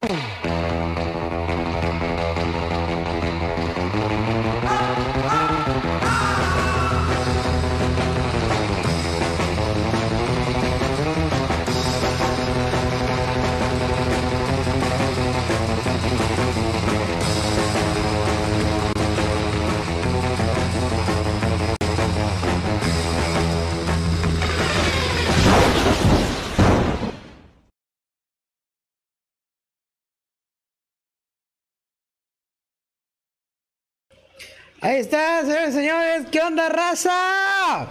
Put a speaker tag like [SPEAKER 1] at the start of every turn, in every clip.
[SPEAKER 1] Boom. Ahí está, señores, señores. ¿Qué onda, raza?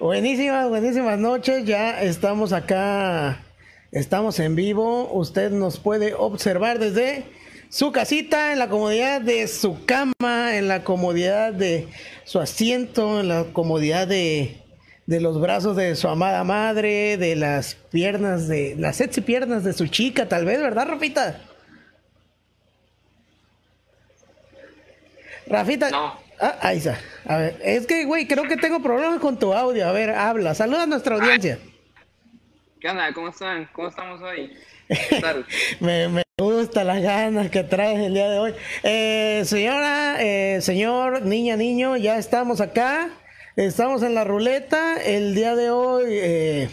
[SPEAKER 1] Buenísimas, buenísimas noches. Ya estamos acá. Estamos en vivo. Usted nos puede observar desde su casita, en la comodidad de su cama, en la comodidad de su asiento, en la comodidad de, de los brazos de su amada madre, de las piernas de las sexy piernas de su chica, tal vez, ¿verdad, Rafita? Rafita.
[SPEAKER 2] No.
[SPEAKER 1] Ah, ahí está. A ver, es que, güey, creo que tengo problemas con tu audio. A ver, habla. Saluda a nuestra audiencia.
[SPEAKER 2] ¿Qué onda? ¿Cómo están? ¿Cómo estamos hoy?
[SPEAKER 1] Me, me gusta las ganas que traes el día de hoy. Eh, señora, eh, señor, niña, niño, ya estamos acá. Estamos en la ruleta. El día de hoy, eh,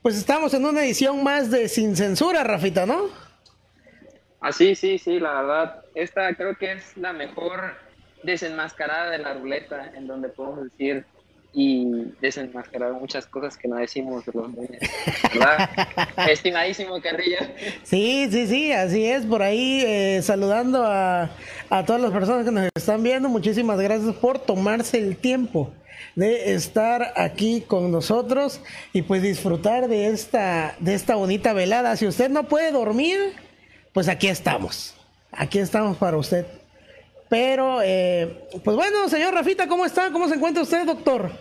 [SPEAKER 1] pues estamos en una edición más de Sin Censura, Rafita, ¿no?
[SPEAKER 2] Ah, sí, sí, sí, la verdad. Esta creo que es la mejor desenmascarada de la ruleta, en donde podemos decir y desenmascarar muchas cosas que no decimos los ¿verdad? Estimadísimo Carrillo.
[SPEAKER 1] Sí, sí, sí, así es, por ahí eh, saludando a, a todas las personas que nos están viendo, muchísimas gracias por tomarse el tiempo de estar aquí con nosotros y pues disfrutar de esta, de esta bonita velada. Si usted no puede dormir, pues aquí estamos, aquí estamos para usted. Pero, eh, pues bueno, señor Rafita, ¿cómo está? ¿Cómo se encuentra usted, doctor?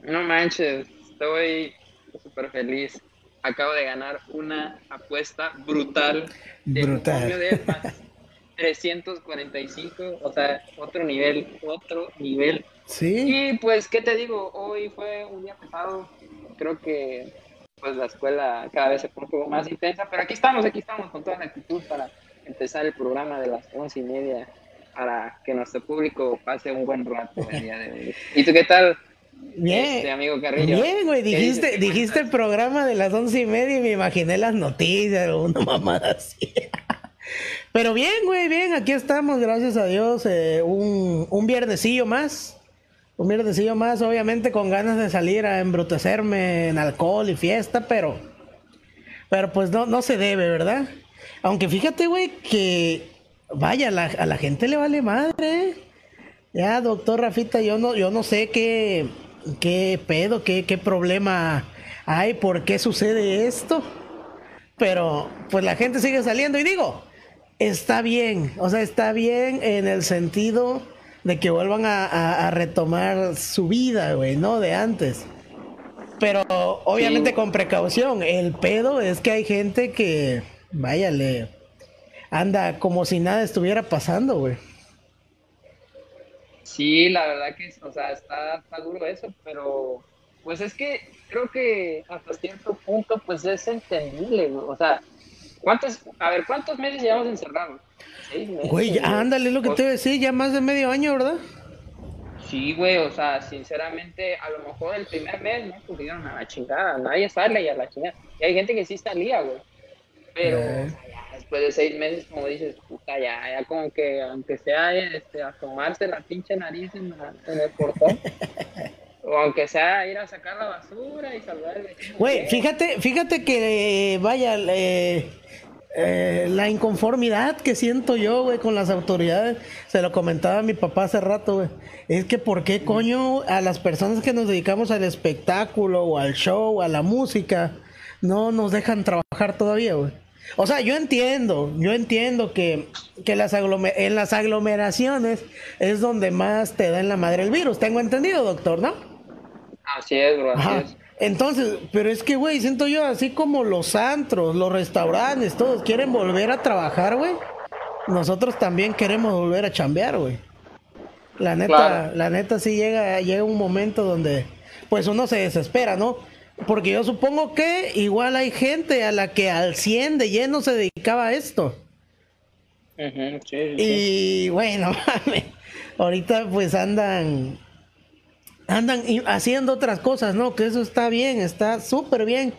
[SPEAKER 2] No manches, estoy súper feliz. Acabo de ganar una apuesta brutal de
[SPEAKER 1] Brutal.
[SPEAKER 2] de más 345, o sea, otro nivel, otro nivel.
[SPEAKER 1] Sí.
[SPEAKER 2] Y pues, ¿qué te digo? Hoy fue un día pesado. Creo que pues la escuela cada vez se pone un poco más intensa, pero aquí estamos, aquí estamos con toda la actitud para empezar el programa de las once y media para que nuestro público pase un buen rato el día de hoy. ¿Y tú qué tal?
[SPEAKER 1] Bien.
[SPEAKER 2] Este, amigo Carrillo.
[SPEAKER 1] Bien, güey,
[SPEAKER 2] ¿Qué
[SPEAKER 1] dijiste, dijiste el programa de las once y media y me imaginé las noticias o una mamada así. Pero bien, güey, bien, aquí estamos, gracias a Dios, eh, un, un viernesillo más. Un viernesillo más, obviamente con ganas de salir a embrutecerme en alcohol y fiesta, pero... Pero pues no, no se debe, ¿verdad? Aunque fíjate, güey, que... Vaya, la- a la gente le vale madre. Ya, doctor Rafita, yo no, yo no sé qué, qué pedo, qué, qué problema hay, por qué sucede esto. Pero, pues la gente sigue saliendo y digo, está bien, o sea, está bien en el sentido de que vuelvan a, a- a retomar su vida, güey, ¿no? De antes. Pero obviamente
[SPEAKER 2] Sí.
[SPEAKER 1] con precaución. El pedo es que hay gente que, vaya, le anda como si nada estuviera pasando, güey.
[SPEAKER 2] Sí, la verdad que, o sea, está, está duro eso, pero pues es que creo que hasta cierto punto pues es entendible, güey. o sea, ¿cuántos, a ver, cuántos meses llevamos encerrados?
[SPEAKER 1] Güey, ándale, es lo que
[SPEAKER 2] O-
[SPEAKER 1] te iba a decir, ya más de medio año, ¿verdad?
[SPEAKER 2] Sí, güey, o sea, sinceramente, a lo mejor el primer mes no pusieron a la chingada, nadie sale y a la chingada. Y hay gente que sí salía, güey. Pero
[SPEAKER 1] Eh.
[SPEAKER 2] o sea, ya después de seis meses, como dices, puta, ya, ya como que, aunque sea este, asomarse la pinche nariz en, la- en el portón, o aunque sea ir a sacar la basura y saludar al vecino.
[SPEAKER 1] Güey, fíjate, fíjate que, eh, vaya, eh, eh, la inconformidad que siento yo, güey, con las autoridades, se lo comentaba a mi papá hace rato, güey, es que por qué coño a las personas que nos dedicamos al espectáculo o al show, a la música, no nos dejan trabajar todavía, güey. O sea, yo entiendo, yo entiendo que, que las en las aglomeraciones es donde más te da en la madre el virus, tengo entendido, doctor, ¿no?
[SPEAKER 2] Así es, bro, así
[SPEAKER 1] Ajá.
[SPEAKER 2] es.
[SPEAKER 1] Entonces, pero es que, güey, siento yo, así como los antros, los restaurantes, todos quieren volver a trabajar, güey. Nosotros también queremos volver a chambear, güey. La neta,
[SPEAKER 2] Claro.
[SPEAKER 1] la neta sí llega, llega un momento donde, pues uno se desespera, ¿no? Porque yo supongo que igual hay gente a la que al 100 de lleno se dedicaba a esto. y bueno, ahorita pues andan andan haciendo otras cosas, ¿no? Que eso está bien, está súper bien.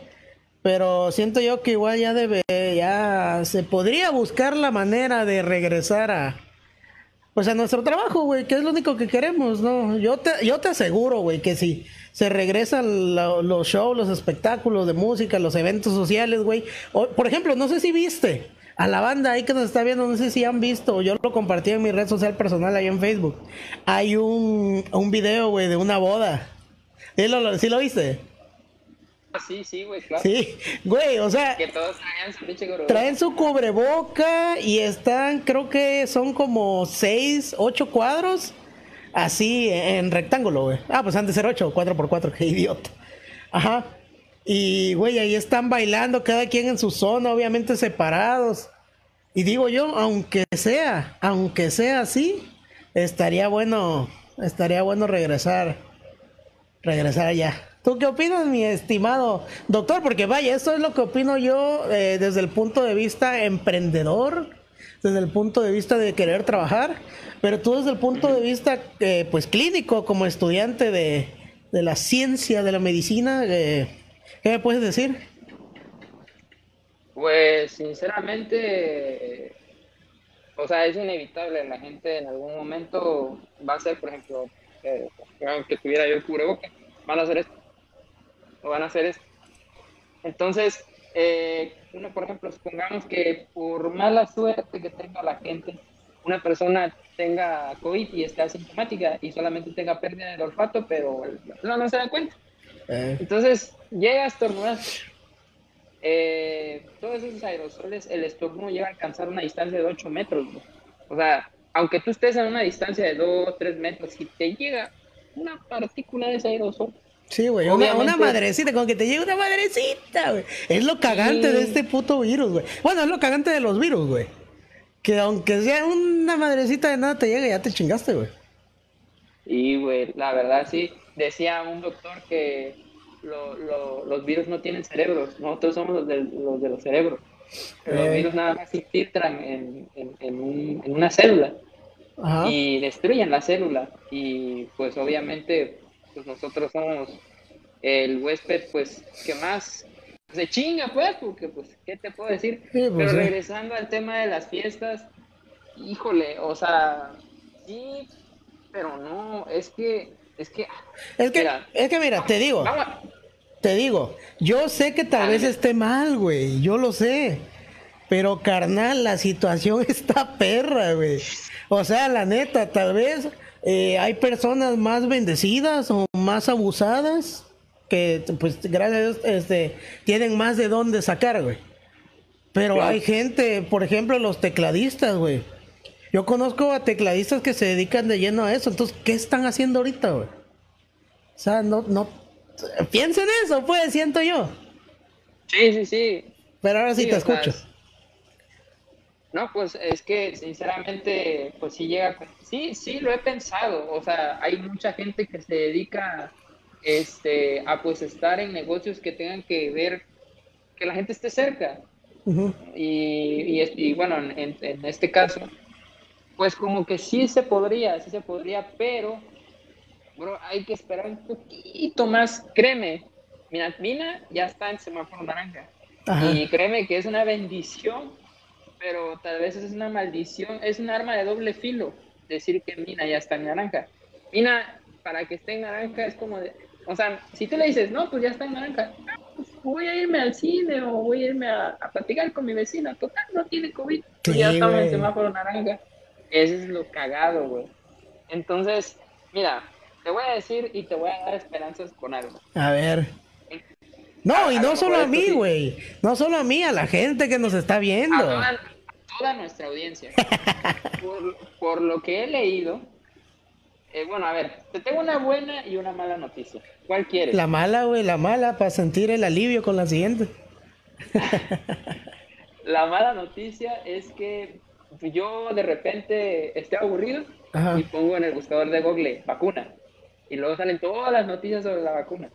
[SPEAKER 1] Pero siento yo que igual ya debe, ya se podría buscar la manera de regresar a, pues a nuestro trabajo, güey, que es lo único que queremos, ¿no? Yo te, yo te aseguro, güey, que si se regresan los shows, los espectáculos de música, los eventos sociales, güey. Por ejemplo, no sé si viste a la banda ahí que nos está viendo, no sé si han visto, yo lo compartí en mi red social personal ahí en Facebook. Hay un, un video, güey, de una boda. ¿Sí lo, ¿sí lo viste?
[SPEAKER 2] Ah, sí, sí, güey, claro.
[SPEAKER 1] Sí, güey, o sea.
[SPEAKER 2] Que todos traen su pinche
[SPEAKER 1] Traen su cubreboca y están, creo que son como seis, ocho cuadros. Así en rectángulo, güey. Ah, pues era ocho, cuatro por cuatro, qué idiota. Ajá. Y, güey, ahí están bailando, cada quien en su zona, obviamente separados. Y digo yo, aunque sea, aunque sea así, estaría bueno, estaría bueno regresar, regresar allá. ¿Tú qué opinas, mi estimado doctor? Porque vaya, esto es lo que opino yo eh, desde el punto de vista emprendedor, desde el punto de vista de querer trabajar, pero tú desde el punto de vista, eh, pues, clínico, como estudiante de, la ciencia, de la medicina, eh, ¿qué me puedes decir?
[SPEAKER 2] Pues, sinceramente, o sea, es inevitable, la gente en algún momento va a ser, por ejemplo, que tuviera yo el cubrebocas, van a hacer esto o van a hacer esto. Entonces, eh, uno, por ejemplo, supongamos que por mala suerte que tenga la gente, una persona tenga COVID y esté asintomática y solamente tenga pérdida del olfato, pero no, no se da cuenta. Eh. Entonces, llega a estornudar. Eh, todos esos aerosoles, el estornudo llega a alcanzar una distancia de 8 metros. O sea, aunque tú estés a una distancia de 2, 3 metros, si te llega una partícula de ese aerosol,
[SPEAKER 1] Sí, güey, una, madrecita, con que te llegue una madrecita, güey. Es lo cagante de este puto virus, güey. Bueno, es lo cagante de los virus, güey. Que aunque sea una madrecita de nada te llega, ya te chingaste, güey.
[SPEAKER 2] Y, güey, la verdad sí. Decía un doctor que los virus no tienen cerebros. Nosotros somos los de los, de los cerebros. Los eh. virus nada más se infiltran en, en una célula. Y destruyen la célula. Y, pues, obviamente pues nosotros somos el huésped, pues, que más se chinga, pues, porque, pues, ¿qué te puedo decir? Pues, Pero regresando al tema de las fiestas, híjole, o sea, sí, pero no, es que, es que...
[SPEAKER 1] Es que, mira, es que mira, te digo, te digo, yo sé que tal vez esté mal, güey, yo lo sé. Pero carnal, la situación está perra, güey. O sea, la neta, tal vez eh, hay personas más bendecidas o más abusadas que, pues, gracias a Dios, este, tienen más de dónde sacar, güey. Pero hay gente, por ejemplo, los tecladistas, güey. Yo conozco a tecladistas que se dedican de lleno a eso. Entonces, ¿qué están haciendo ahorita, güey? O sea, no, no. Piensen eso, pues, siento yo.
[SPEAKER 2] Sí, sí, sí.
[SPEAKER 1] Pero ahora sí, te escucho.
[SPEAKER 2] No, pues es que sinceramente, pues sí llega, sí, sí lo he pensado, o sea, hay mucha gente que se dedica este, a pues estar en negocios que tengan que ver que la gente esté cerca. y, y, bueno, en, en, este caso, pues como que sí se podría, sí se podría, pero, bro, hay que esperar un poquito más, créeme, mira, Mina ya está en semáforo naranja. Y créeme que es una bendición pero tal vez es una maldición, es un arma de doble filo decir que Mina ya está en naranja. Mina, para que esté en naranja es como de, o sea, si tú le dices, no, pues ya está en naranja, pues voy a irme al cine o voy a irme a, platicar con mi vecina, total, no tiene COVID, pues ya estamos en semáforo naranja. Eso es lo cagado, güey. Entonces, mira, te voy a decir y te voy a dar esperanzas con algo.
[SPEAKER 1] A ver. No, y no solo a mí, güey. No solo a mí, a la gente que nos está viendo. A
[SPEAKER 2] toda, nuestra audiencia. por, lo que he leído, eh, bueno, a ver, te tengo una buena y una mala noticia. ¿Cuál quieres?
[SPEAKER 1] La mala, güey, la mala, para sentir el alivio con la siguiente.
[SPEAKER 2] la mala noticia es que yo de repente esté aburrido y pongo en el buscador de Google vacuna. Y luego salen todas las noticias sobre la vacuna.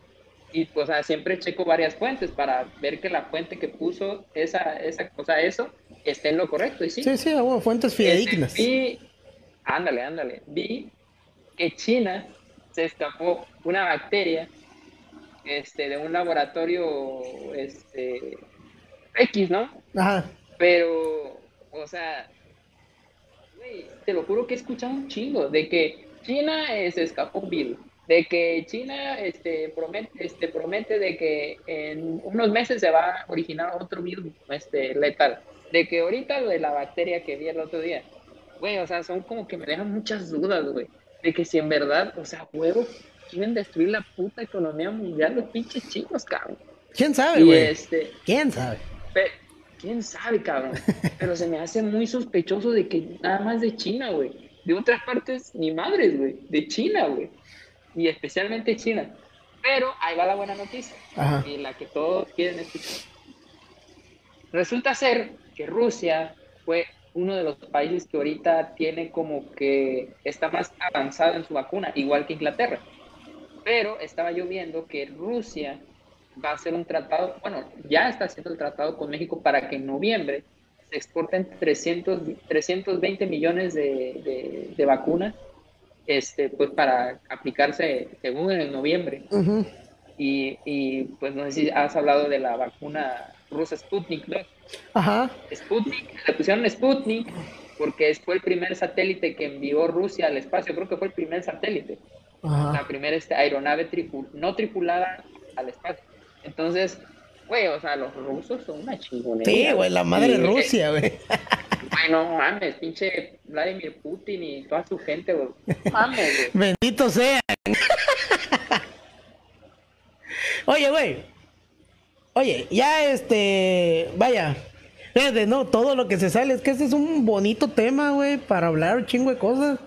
[SPEAKER 2] y pues siempre checo varias fuentes para ver que la fuente que puso esa, esa cosa, eso, esté en lo correcto. Y sí,
[SPEAKER 1] sí, sí bueno, fuentes este, fidedignas.
[SPEAKER 2] vi, ándale, ándale, vi que China se escapó una bacteria este, de un laboratorio este, X, ¿no? Ajá. Pero, o sea, te lo juro que he escuchado un chingo de que China eh, se escapó un virus, de que China este, promete, este, promete de que en unos meses se va a originar otro virus este, letal, de que ahorita lo de la bacteria que vi el otro día, güey, o sea, son como que me dejan muchas dudas, güey, de que si en verdad, o sea, huevos, quieren destruir la puta economía mundial los pinches chicos, cabrón.
[SPEAKER 1] ¿Quién sabe, güey? Este, ¿Quién sabe?
[SPEAKER 2] quién sabe, cabrón. Pero se me hace muy sospechoso de que nada más de China, güey. De otras partes, ni madres, güey. De China, güey. Y especialmente China. Pero ahí va la buena noticia. Y la que todos quieren escuchar. Resulta ser que Rusia fue uno de los países que ahorita tiene como que está más avanzado en su vacuna, igual que Inglaterra. Pero estaba yo viendo que Rusia va a hacer un tratado, bueno, ya está haciendo el tratado con México para que en noviembre se exporten 300, 320 millones de, de, vacunas este, pues para aplicarse según en noviembre. y, y, pues no sé si has hablado de la vacuna rusa Sputnik ¿no? Ajá. Sputnik, le pusieron Sputnik porque fue el primer satélite que envió Rusia al espacio, creo que fue el primer satélite. La primera este, aeronave no tripulada al espacio. Entonces, güey, o sea, los rusos son una chingonería.
[SPEAKER 1] Sí, güey, la madre Rusia, güey.
[SPEAKER 2] Bueno, mames, pinche Vladimir Putin y toda su gente, güey. Mames,
[SPEAKER 1] güey. Bendito sean. Oye, güey. Oye, ya este, vaya, fíjate, no, todo lo que se sale, es que este es un bonito tema, güey, para hablar un chingo de cosas.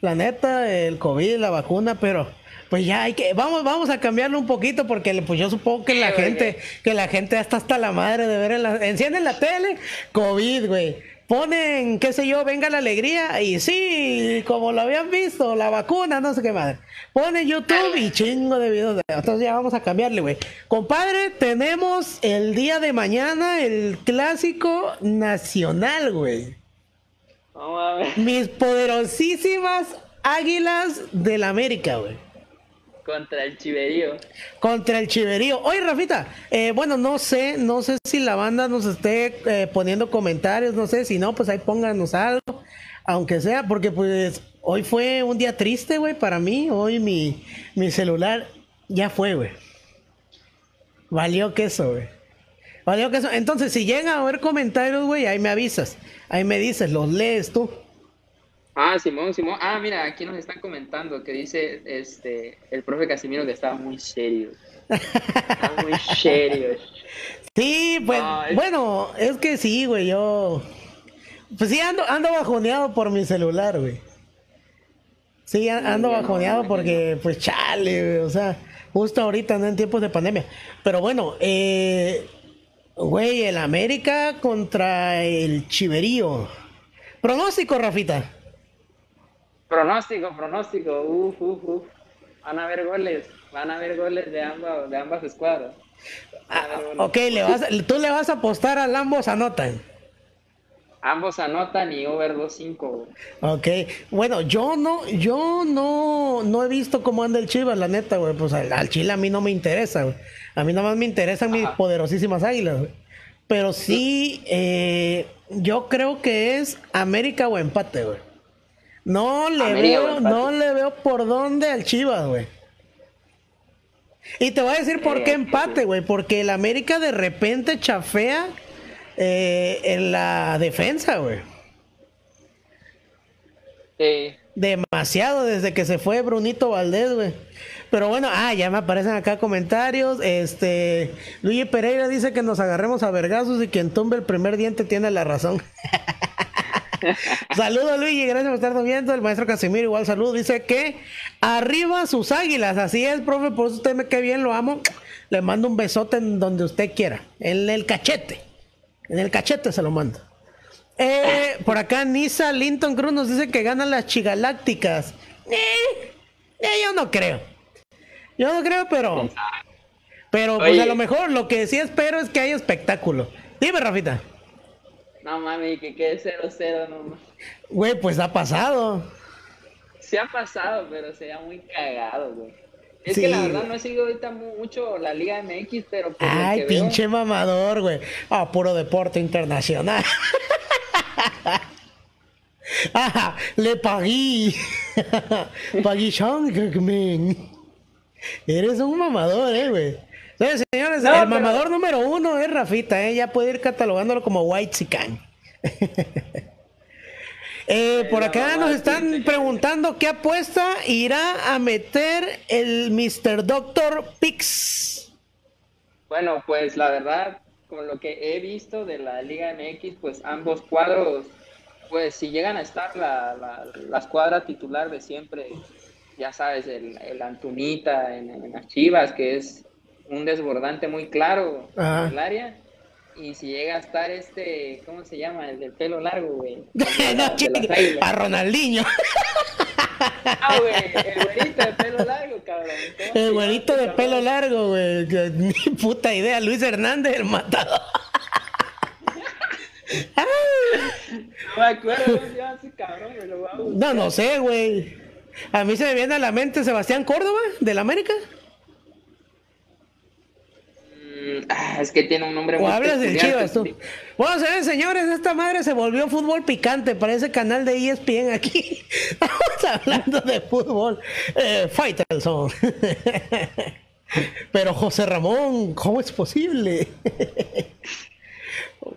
[SPEAKER 1] La neta, el COVID, la vacuna, pero pues ya hay que, vamos, vamos a cambiarlo un poquito porque pues yo supongo que la gente, que la gente está hasta la madre de ver en la, encienden la tele, COVID, güey. Ponen, qué sé yo, venga la alegría y sí, como lo habían visto, la vacuna, no sé qué madre. Ponen YouTube y chingo de videos. Entonces ya vamos a cambiarle, güey. Compadre, tenemos el día de mañana el clásico nacional, güey. Mis poderosísimas águilas del América, güey.
[SPEAKER 2] Contra el chiverío.
[SPEAKER 1] Contra el chiverío. Oye, Rafita, eh, bueno, no sé, no sé si la banda nos esté eh, poniendo comentarios, no sé, si no, pues ahí pónganos algo, aunque sea, porque pues hoy fue un día triste, güey, para mí. Hoy mi, mi celular ya fue, güey. Valió queso, güey. Valió queso. Entonces, si llega a haber comentarios, güey, ahí me avisas. Ahí me dices, los lees tú.
[SPEAKER 2] Ah, Simón, Simón. Ah, mira, aquí nos están comentando que dice este el profe Casimiro que estaba muy serio. Estaba muy serio.
[SPEAKER 1] Sí, pues, bueno, es que sí, güey, yo. Pues sí, ando, ando bajoneado por mi celular, güey. Sí, ando bajoneado porque, pues, chale, güey, o sea, justo ahorita ando en tiempos de pandemia. Pero bueno, eh, güey, el América contra el Chiverío. Pronóstico, Rafita.
[SPEAKER 2] Pronóstico, pronóstico, uf, uf, uf. Van a haber goles, van a haber goles de ambas, de ambas escuadras.
[SPEAKER 1] Ah, ok, le vas, tú le vas a apostar al ambos anotan.
[SPEAKER 2] Ambos anotan y over 2-5.
[SPEAKER 1] Ok, bueno, yo no, yo no, no he visto cómo anda el Chivas, la neta, güey. Pues al, Chile a mí no me interesa, güey. A mí nada más me interesan mis poderosísimas águilas, güey. Pero sí, eh, yo creo que es América o empate, güey. No le veo, no le veo por dónde al Chivas, güey. Y te voy a decir por qué empate, güey. Porque el América de repente chafea eh, en la defensa, güey. Sí. Demasiado desde que se fue Brunito Valdés, güey. Pero bueno, ah, ya me aparecen acá comentarios. Este, Luigi Pereira dice que nos agarremos a vergazos y quien tumbe el primer diente tiene la razón. Saludos Luigi, gracias por estarnos viendo. El maestro Casimiro, igual saludo. Dice que arriba sus águilas. Así es, profe, por eso usted me queda bien, lo amo. Le mando un besote en donde usted quiera. En el cachete. En el cachete se lo mando. Eh, por acá Nisa Linton Cruz nos dice que ganan las chigalácticas. Eh, eh, yo no creo. Yo no creo, pero. Pero pues a lo mejor lo que sí espero es que haya espectáculo. Dime, Rafita.
[SPEAKER 2] No mami, que quede 0-0 nomás.
[SPEAKER 1] Güey, pues ha pasado.
[SPEAKER 2] Sí ha pasado, pero sería muy cagado, güey. Es que la verdad no he seguido ahorita mucho la Liga MX, pero.
[SPEAKER 1] Ay, pinche mamador, güey. Ah, puro deporte internacional. ah, le pagué. pagué Eres un mamador, eh, güey. Entonces, señores, el mamador número uno es Rafita, ¿eh? Ya puede ir catalogándolo como White Sican. Eh, por acá nos están preguntando qué apuesta irá a meter el Mr. Doctor Pix.
[SPEAKER 2] Bueno, pues la verdad, con lo que he visto de la Liga MX, pues ambos cuadros, pues si llegan a estar la, la, escuadra titular de siempre, ya sabes, el, el Antunita en, las Chivas, que es un desbordante muy claro en el área y si llega a estar este, ¿cómo se llama? El del pelo largo, güey.
[SPEAKER 1] a Ronaldinho.
[SPEAKER 2] Ah, güey, el güerito de pelo largo, cabrón.
[SPEAKER 1] El güerito de pelo largo, güey. Ni puta idea, Luis Hernández, el matado.
[SPEAKER 2] no me acuerdo cómo se llama ese cabrón, me lo voy a
[SPEAKER 1] No, no sé, güey. A mí se me viene a la mente Sebastián Córdoba, del América.
[SPEAKER 2] Ah, es que tiene un nombre
[SPEAKER 1] o hablas Chivas tú. Bueno, señores, esta madre se volvió fútbol picante para ese canal de ESPN aquí. Estamos hablando de fútbol. Eh, Faitelson. Pero José Ramón, ¿cómo es posible?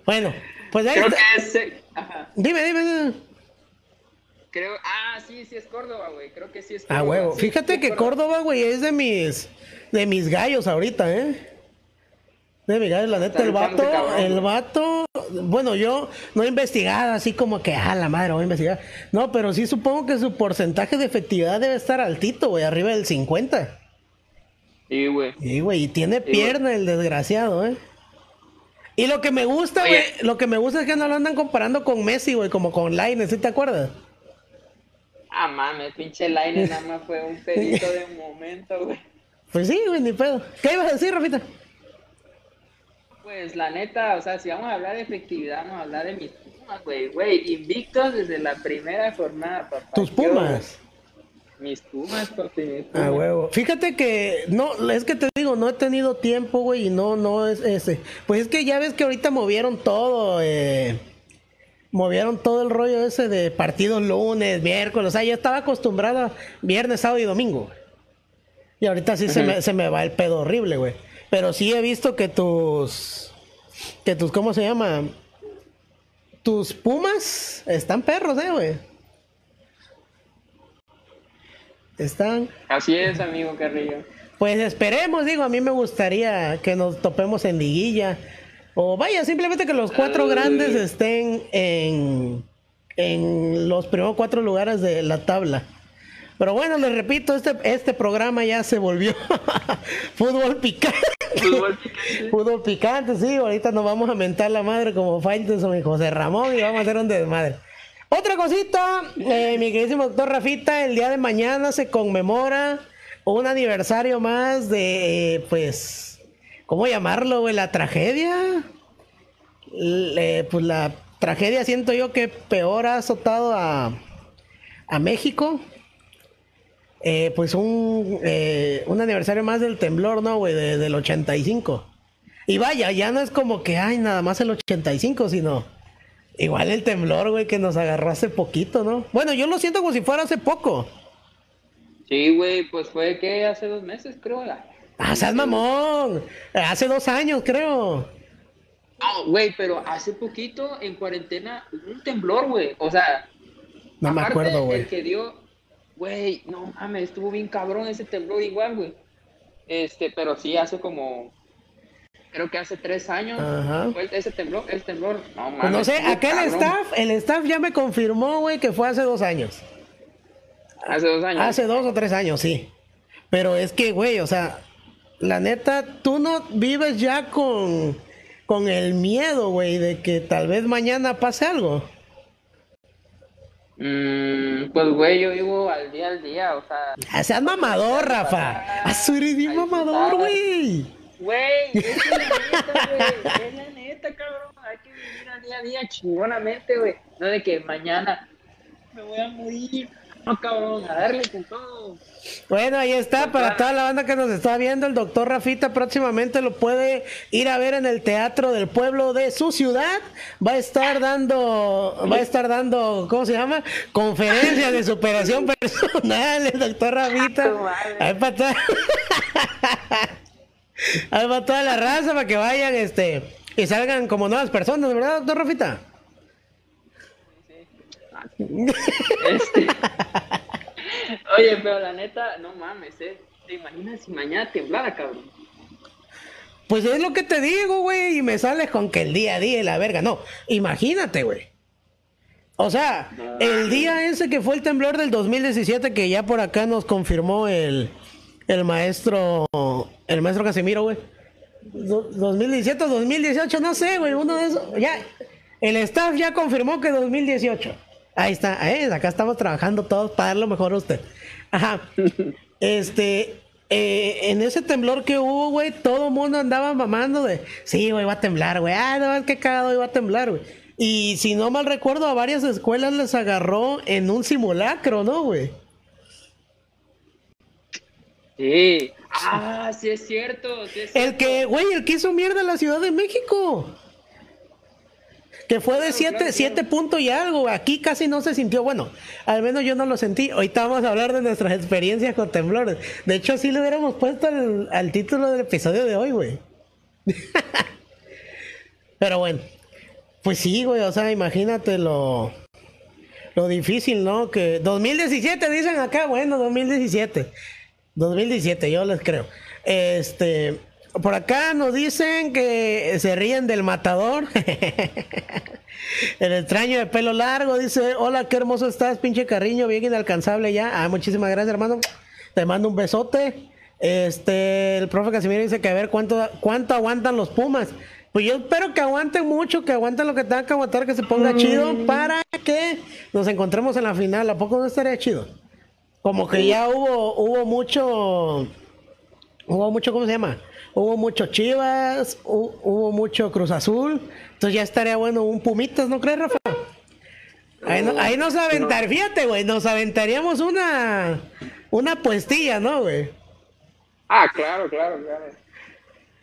[SPEAKER 1] bueno, pues ahí
[SPEAKER 2] Creo que es... Eh,
[SPEAKER 1] dime, dime,
[SPEAKER 2] Creo, ah, sí, sí es Córdoba, güey. Creo que sí es
[SPEAKER 1] Córdoba. Ah, huevo. Fíjate que Córdoba, güey, es de mis de mis gallos ahorita, ¿eh? De Miguel, la neta, el vato, el vato, bueno, yo no he investigado así como que, ah, la madre, voy a investigar. No, pero sí supongo que su porcentaje de efectividad debe estar altito, güey, arriba del 50.
[SPEAKER 2] Sí, güey.
[SPEAKER 1] Sí, güey, y tiene pierna el desgraciado, ¿eh? Y lo que me gusta, güey, lo que me gusta es que no lo andan comparando con Messi, güey, como con Laine, ¿sí te acuerdas?
[SPEAKER 2] Ah, mames, pinche Laine nada más fue un pedito de momento, güey.
[SPEAKER 1] Pues sí, güey, ni pedo. ¿Qué ibas a decir, Rafita?
[SPEAKER 2] Pues la neta, o sea, si vamos a hablar de efectividad, vamos a hablar de mis Pumas, güey. Güey, invictos desde la primera jornada, papá.
[SPEAKER 1] ¿Tus Pumas?
[SPEAKER 2] mis Pumas, papi.
[SPEAKER 1] Ah, huevo. Fíjate que, no, es que te digo, no he tenido tiempo, güey, y no, no es ese. Pues es que ya ves que ahorita movieron todo, eh. Movieron todo el rollo ese de partidos lunes, miércoles. O sea, yo estaba acostumbrado a viernes, sábado y domingo. Y ahorita sí se, me, se me va el pedo horrible, güey. Pero sí he visto que tus. Que tus, ¿cómo se llama? Tus pumas están perros, eh, güey. Están.
[SPEAKER 2] Así es, amigo Carrillo.
[SPEAKER 1] Pues esperemos, digo, a mí me gustaría que nos topemos en liguilla. O vaya, simplemente que los cuatro grandes estén en, en los primeros cuatro lugares de la tabla. Pero bueno, les repito, este, este programa ya se volvió fútbol picante. Fútbol picante. fútbol picante, sí. Ahorita nos vamos a mentar la madre como Faitelson y José Ramón y vamos a hacer un desmadre. Otra cosita, eh, mi queridísimo doctor Rafita, el día de mañana se conmemora un aniversario más de, pues, ¿cómo llamarlo, güey? La tragedia. pues la tragedia siento yo que peor ha azotado a, a México eh, pues un, eh, un aniversario más del temblor, ¿no, güey? del 85. Y vaya, ya no es como que, ay, nada más el 85, sino igual el temblor, güey, que nos agarró hace poquito, ¿no? Bueno, yo lo siento como si fuera hace poco.
[SPEAKER 2] Sí, güey, pues fue que hace dos meses, creo.
[SPEAKER 1] Ah, seas mamón. Hace dos años, creo.
[SPEAKER 2] Ah, güey, pero hace poquito en cuarentena un temblor, güey. O sea,
[SPEAKER 1] no me acuerdo, güey.
[SPEAKER 2] El que dio Güey, no mames, estuvo bien cabrón ese temblor igual, güey. Este, pero sí, hace como, creo que hace tres años fue ese temblor, ese temblor, no mames.
[SPEAKER 1] no sé, acá el staff, el staff ya me confirmó, güey, que fue hace dos años.
[SPEAKER 2] Hace dos años.
[SPEAKER 1] Hace dos o tres años, sí. Pero es que, güey, o sea, la neta, tú no vives ya con, con el miedo, güey, de que tal vez mañana pase algo.
[SPEAKER 2] Mm, pues, güey, yo vivo al día al día, o sea.
[SPEAKER 1] Ah, seas mamador, Rafa. Ah, eres bien mamador, güey.
[SPEAKER 2] Güey, es la neta, güey. Es la neta, cabrón. Hay que vivir al día a día chingonamente, güey. No de que mañana me voy a morir. No, cabrón, a darle con todo.
[SPEAKER 1] Bueno, ahí está, para toda la banda que nos está viendo, el doctor Rafita próximamente lo puede ir a ver en el Teatro del Pueblo de su ciudad. Va a estar dando, va a estar dando, ¿cómo se llama? Conferencias de superación personal, el doctor Rafita. Ahí para toda, ahí para toda la raza, para que vayan este y salgan como nuevas personas, ¿verdad, doctor Rafita?
[SPEAKER 2] Este... Oye, pero la neta, no mames, ¿eh? ¿Te imaginas si mañana temblara, cabrón?
[SPEAKER 1] Pues es lo que te digo, güey, y me sales con que el día a día y la verga. No, imagínate, güey. O sea, el día ese que fue el temblor del 2017, que ya por acá nos confirmó el, el maestro, el maestro Casimiro, güey. 2017 o 2018, no sé, güey, uno de esos. Ya, el staff ya confirmó que 2018. Ahí está, eh, acá estamos trabajando todos para dar lo mejor a usted. Ajá. Este, eh, en ese temblor que hubo, güey, todo el mundo andaba mamando de, sí, güey, va a temblar, güey, ah, no, qué cagado iba a temblar, güey. Y si no mal recuerdo, a varias escuelas les agarró en un simulacro, ¿no, güey?
[SPEAKER 2] Sí. Ah, sí es cierto. Sí es
[SPEAKER 1] cierto. El que, güey, el que hizo mierda en la Ciudad de México que fue de 7 siete, puntos y algo. Aquí casi no se sintió, bueno, al menos yo no lo sentí. Ahorita vamos a hablar de nuestras experiencias con temblores. De hecho, así le hubiéramos puesto al, título del episodio de hoy, güey. Pero bueno, pues sí, güey, o sea, imagínate lo, lo difícil, ¿no? Que 2017 dicen acá, bueno, 2017. 2017, yo les creo. Este, por acá nos dicen que se ríen del matador. El extraño de pelo largo dice, hola, qué hermoso estás, pinche carriño, bien inalcanzable ya. Ah, muchísimas gracias, hermano. Te mando un besote. Este, el profe Casimiro dice que a ver cuánto, cuánto aguantan los Pumas. Pues yo espero que aguanten mucho, que aguanten lo que tengan que aguantar, que se ponga chido mm. para que nos encontremos en la final. ¿A poco no estaría chido? Como que ya hubo, hubo mucho, hubo mucho, ¿cómo se llama? Hubo mucho Chivas, hubo mucho Cruz Azul, entonces ya estaría bueno un Pumitas, ¿no crees, Rafa? Ahí, nos aventar, fíjate, güey, nos aventaríamos una una puestilla, ¿no, güey?
[SPEAKER 2] Ah, claro, claro, claro.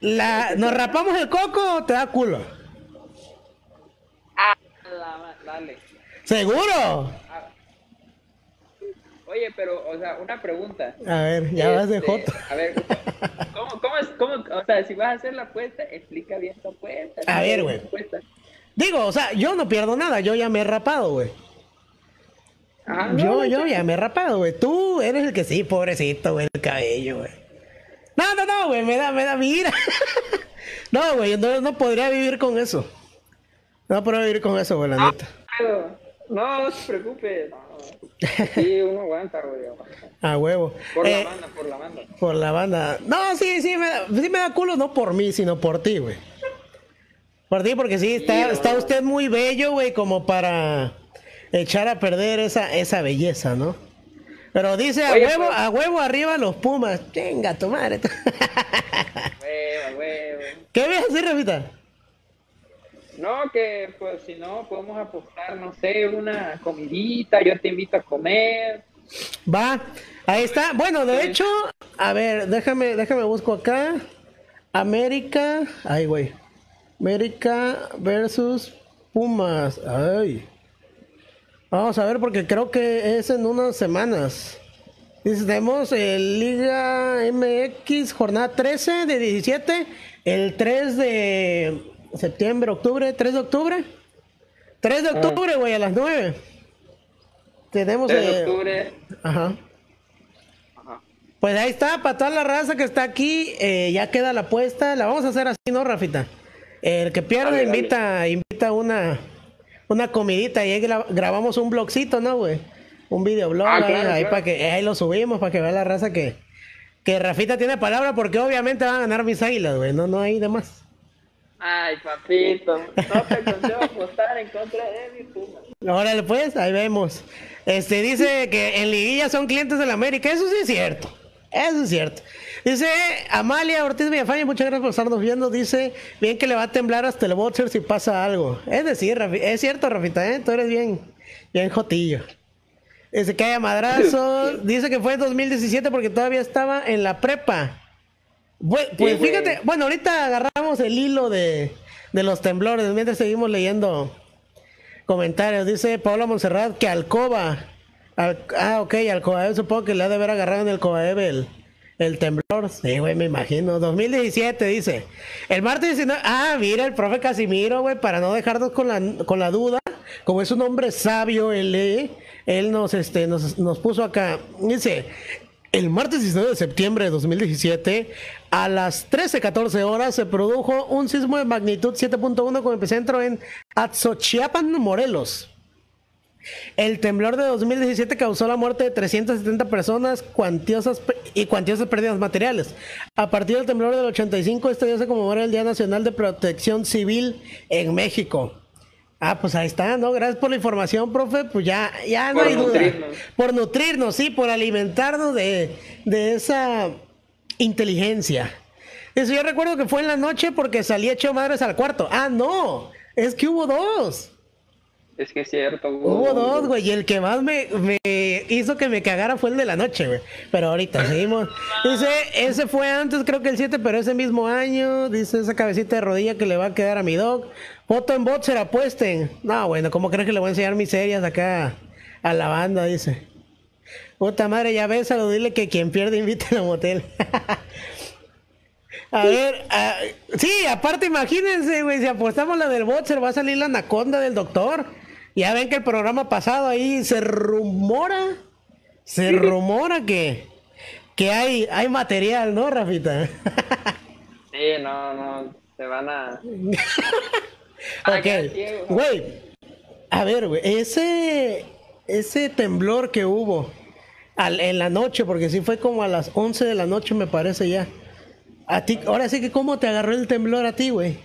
[SPEAKER 1] La, ¿Nos rapamos el coco o te da culo?
[SPEAKER 2] Ah, dale.
[SPEAKER 1] ¿Seguro?
[SPEAKER 2] Oye, pero, o sea, una pregunta.
[SPEAKER 1] A ver, ya vas de este, joto.
[SPEAKER 2] A ver, ¿cómo, cómo, es, cómo, o sea, si vas a hacer la apuesta, explica bien tu apuesta.
[SPEAKER 1] A ver, güey. Digo, o sea, yo no pierdo nada, yo ya me he rapado, güey. Ah, yo, yo ya me he rapado, güey. Tú eres el que sí, pobrecito, güey, el cabello, güey. No, no, no, güey, me da, me da mira. no, güey, no, no podría vivir con eso. No podría vivir con eso, güey, la neta.
[SPEAKER 2] No, no se preocupe. Sí, uno aguanta, güey.
[SPEAKER 1] A huevo.
[SPEAKER 2] Por la eh, banda, por la banda.
[SPEAKER 1] Por la banda. No, sí, sí me, da, sí me da culo, no por mí, sino por ti, güey. Por ti, porque sí, está, está usted muy bello, güey, como para echar a perder esa, esa belleza, ¿no? Pero dice a huevo, a huevo arriba los Pumas. Venga, tu madre.
[SPEAKER 2] huevo, huevo.
[SPEAKER 1] ¿Qué voy a decir, Rafita?
[SPEAKER 2] No, que pues si no, podemos apostar, no sé, una comidita, yo te invito a comer.
[SPEAKER 1] Va, ahí está. Bueno, de hecho, a ver, déjame, déjame busco acá. América, ay, güey. América versus Pumas. Ay. Vamos a ver porque creo que es en unas semanas. Dice, tenemos el Liga MX jornada 13 de 17, el 3 de septiembre, octubre, 3 de octubre. 3 de ah. octubre, güey, a las 9. Tenemos.
[SPEAKER 2] 3 de octubre.
[SPEAKER 1] Ajá. Pues ahí está, para toda la raza que está aquí, eh, ya queda la apuesta. La vamos a hacer así, ¿no, Rafita? El que pierda invita, invita una, una comidita y ahí grabamos un blogcito, ¿no, güey? Un videoblog ah, ahí, para que ahí lo subimos para que vea la raza que, que Rafita tiene palabra porque obviamente van a ganar mis águilas, güey. No, no hay demás.
[SPEAKER 2] Ay, papito, no te consigo apostar en contra de mi Puma.
[SPEAKER 1] Órale, pues, ahí vemos. Este dice que en liguilla son clientes de la América. Eso sí es cierto. Eso es cierto. Dice Amalia Ortiz Villafaña, muchas gracias por estarnos viendo. Dice, bien que le va a temblar hasta el boxer si pasa algo. Es decir, es cierto, Rafita, ¿eh? tú eres bien, bien jotillo. Dice que haya madrazo. Dice que fue en 2017 porque todavía estaba en la prepa. Pues, fíjate, bueno, ahorita agarramos el hilo de, de los temblores mientras seguimos leyendo comentarios. Dice Paola Monserrat que Alcoba. ah, ok, Alcoba. Yo supongo que le ha de haber agarrado en el Cobaev el, el temblor. Sí, güey, me imagino. 2017 dice. El martes 19. Ah, mira, el profe Casimiro, güey, para no dejarnos con la, con la duda. Como es un hombre sabio, él, eh, él nos, este, nos, nos puso acá. Dice. El martes 19 de septiembre de 2017, a las 13:14 horas, se produjo un sismo de magnitud 7.1 con epicentro en Atzochiapan, Morelos. El temblor de 2017 causó la muerte de 370 personas cuantiosas y cuantiosas pérdidas materiales. A partir del temblor del 85, este día se conmemora el Día Nacional de Protección Civil en México. Ah, pues ahí está, ¿no? Gracias por la información, profe. Pues ya, ya no hay duda. Por nutrirnos, sí, por alimentarnos de, de esa inteligencia. Eso yo recuerdo que fue en la noche porque salí hecho madres al cuarto. Ah, no, es que hubo dos.
[SPEAKER 2] Es que es cierto,
[SPEAKER 1] Hubo dos, güey, y el que más me, me, hizo que me cagara fue el de la noche, güey. Pero ahorita seguimos. Dice, ese fue antes, creo que el 7, pero ese mismo año. Dice esa cabecita de rodilla que le va a quedar a mi dog. Foto en la apuesten. No, bueno, ¿cómo crees que le voy a enseñar mis series acá a la banda? Dice. Puta madre, ya ves, a dile que quien pierde invite a motel. a ver, sí, aparte imagínense, güey, si apostamos la del boxer va a salir la anaconda del doctor. Ya ven que el programa pasado ahí se rumora, se rumora que, que hay, hay material, ¿no, Rafita?
[SPEAKER 2] sí, no, no, se van a...
[SPEAKER 1] ok, güey, a ver, güey, ese, ese temblor que hubo en la noche, porque sí fue como a las 11 de la noche, me parece ya. A ti, ahora sí que, ¿cómo te agarró el temblor a ti, güey?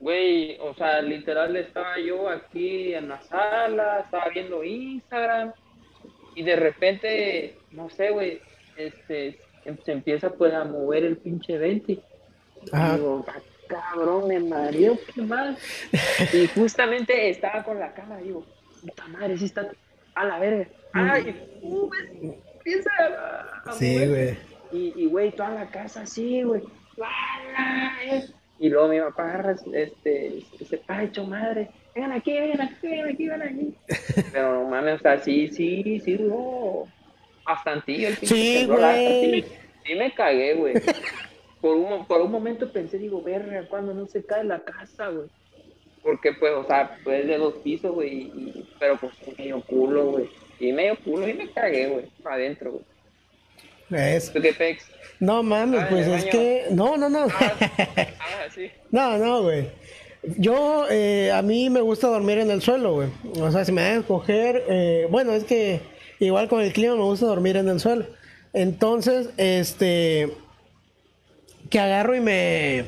[SPEAKER 2] Güey, o sea, literal estaba yo aquí en la sala, estaba viendo Instagram y de repente, no sé, güey, este, se empieza pues a mover el pinche 20. Ah. Digo, ah, cabrón, me mareo, ¿qué más? y justamente estaba con la cámara, digo, puta madre, sí está a la verga. Ay, uh, empieza a, Sí, güey. Y, güey, toda la casa así, güey. Y luego mi papá este, se pa hecho madre. Vengan aquí, vengan aquí, vengan aquí, vengan aquí. Pero no mames, o sea, sí, sí, sí duró bastantillo el pinche
[SPEAKER 1] Sí, güey.
[SPEAKER 2] Sí, me cagué, güey. Por un, por un momento pensé, digo, verga, cuando no se cae la casa, güey. Porque, pues, o sea, pues de dos pisos, güey, pero pues medio culo, güey. Y medio culo y me cagué, güey, adentro, güey.
[SPEAKER 1] Es...
[SPEAKER 2] ¿Tú qué pex?
[SPEAKER 1] No mames, pues es que. No, no, no. Ah, ah, sí. No, no, güey. Yo, eh, a mí me gusta dormir en el suelo, güey. O sea, si me dan a escoger. Eh, bueno, es que igual con el clima me gusta dormir en el suelo. Entonces, este. Que agarro y me.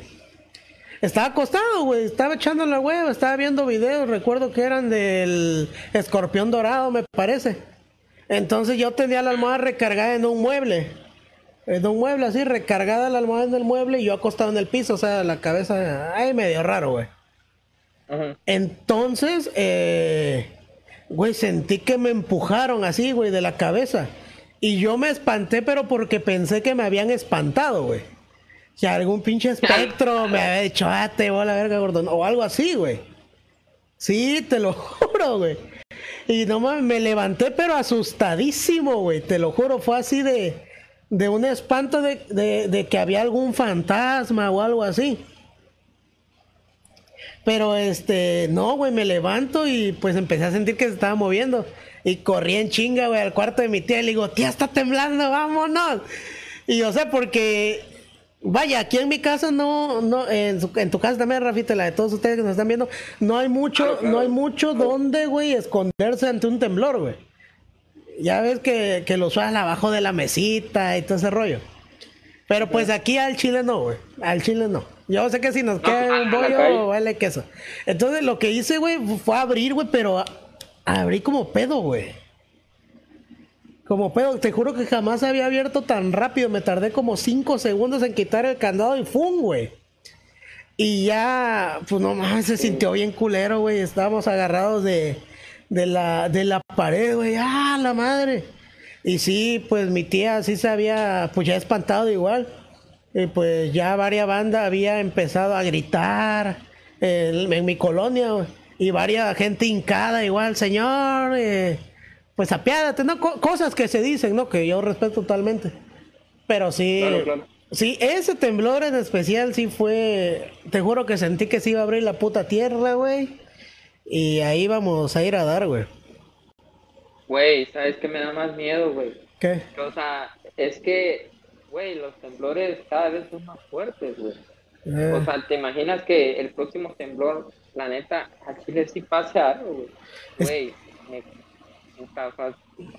[SPEAKER 1] Estaba acostado, güey. Estaba echando la hueva, estaba viendo videos. Recuerdo que eran del escorpión dorado, me parece. Entonces yo tenía la almohada recargada en un mueble en un mueble así, recargada la almohada en el mueble y yo acostado en el piso, o sea, la cabeza, ay, medio raro, güey. Entonces, eh, güey, sentí que me empujaron así, güey, de la cabeza. Y yo me espanté, pero porque pensé que me habían espantado, güey. Sea, algún pinche espectro me había dicho, ah, te voy a la verga, gordón. O algo así, güey. Sí, te lo juro, güey. Y no mames, me levanté, pero asustadísimo, güey. Te lo juro, fue así de de un espanto de, que había algún fantasma o algo así. Pero este, no, güey, me levanto y pues empecé a sentir que se estaba moviendo. Y corrí en chinga, güey, al cuarto de mi tía y le digo, tía, está temblando, vámonos. Y o sea, porque, vaya, aquí en mi casa no, no, en, tu casa también, Rafita, la de todos ustedes que nos están viendo, no hay mucho, no hay mucho donde, güey, esconderse ante un temblor, güey. Ya ves que, que lo suenan abajo de la mesita y todo ese rollo. Pero pues aquí al chile no, güey. Al chile no. Yo sé que si nos queda un bollo, vale queso. Entonces lo que hice, güey, fue abrir, güey, pero abrí como pedo, güey. Como pedo, te juro que jamás había abierto tan rápido. Me tardé como 5 segundos en quitar el candado y ¡fum, güey! Y ya, pues no más, se sintió bien culero, güey. Estábamos agarrados de, de, la, de la pared, güey. ¡Ah, la madre! Y sí, pues mi tía sí se había, pues ya espantado igual. Y pues ya varias bandas había empezado a gritar en, mi colonia, güey. Y varias gente hincada igual, señor, eh, pues apiádate, ¿no? cosas que se dicen, ¿no? Que yo respeto totalmente. Pero sí, sí, ese temblor en especial sí fue, te juro que sentí que se iba a abrir la puta tierra, güey. Y ahí vamos a ir a dar, güey.
[SPEAKER 2] Güey, ¿sabes qué me da más miedo, güey?
[SPEAKER 1] ¿Qué?
[SPEAKER 2] O sea, es que, güey, los temblores cada vez son más fuertes, güey. Eh. O sea, ¿te imaginas que el próximo temblor, la neta, a Chile sí pase algo, güey? Güey, me,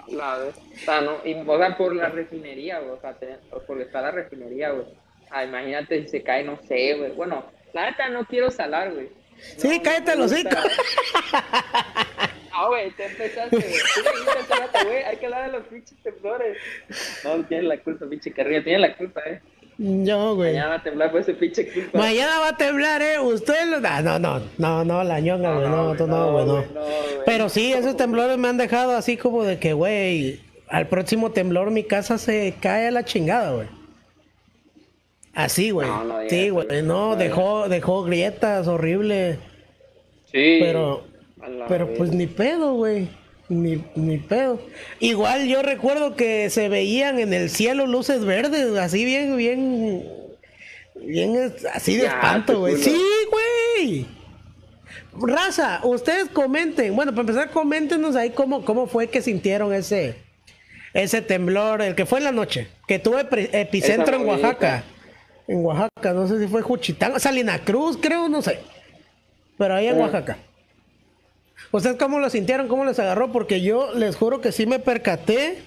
[SPEAKER 2] la, o sea, no, y, o sea, por la refinería, o sea, por estar la refinería, güey. Ah, imagínate si se cae, no sé, güey. Bueno, la neta no quiero salar, güey.
[SPEAKER 1] Sí, cállate los hocico.
[SPEAKER 2] Ah, güey, te empezaste, güey. Hay que hablar de los pinches temblores. No, tienes la culpa, pinche carrilla. Tienes la culpa, eh.
[SPEAKER 1] No, güey.
[SPEAKER 2] Mañana va a temblar por ese pinche culpa.
[SPEAKER 1] Mañana va a temblar, eh. Usted lo. Ah, no, no, no, no, la ñonga, güey. No, no, no, güey, no. Pero sí, esos temblores me han dejado así como de que, güey, al próximo temblor mi casa se cae a la chingada, güey. Así, güey. sí, güey. No, dejó, dejó grietas horribles.
[SPEAKER 2] Sí.
[SPEAKER 1] Pero pero pues ni pedo, güey. Ni, ni pedo. Igual yo recuerdo que se veían en el cielo luces verdes, así bien, bien. Bien, así de espanto, güey. Sí, güey. Raza, ustedes comenten. Bueno, para empezar, coméntenos ahí cómo, cómo fue que sintieron ese, ese temblor, el que fue en la noche, que tuve epicentro en Oaxaca. En Oaxaca, no sé si fue Juchitán, Salina Cruz, creo, no sé. Pero ahí en Oaxaca. ¿Ustedes cómo lo sintieron? ¿Cómo les agarró? Porque yo les juro que sí me percaté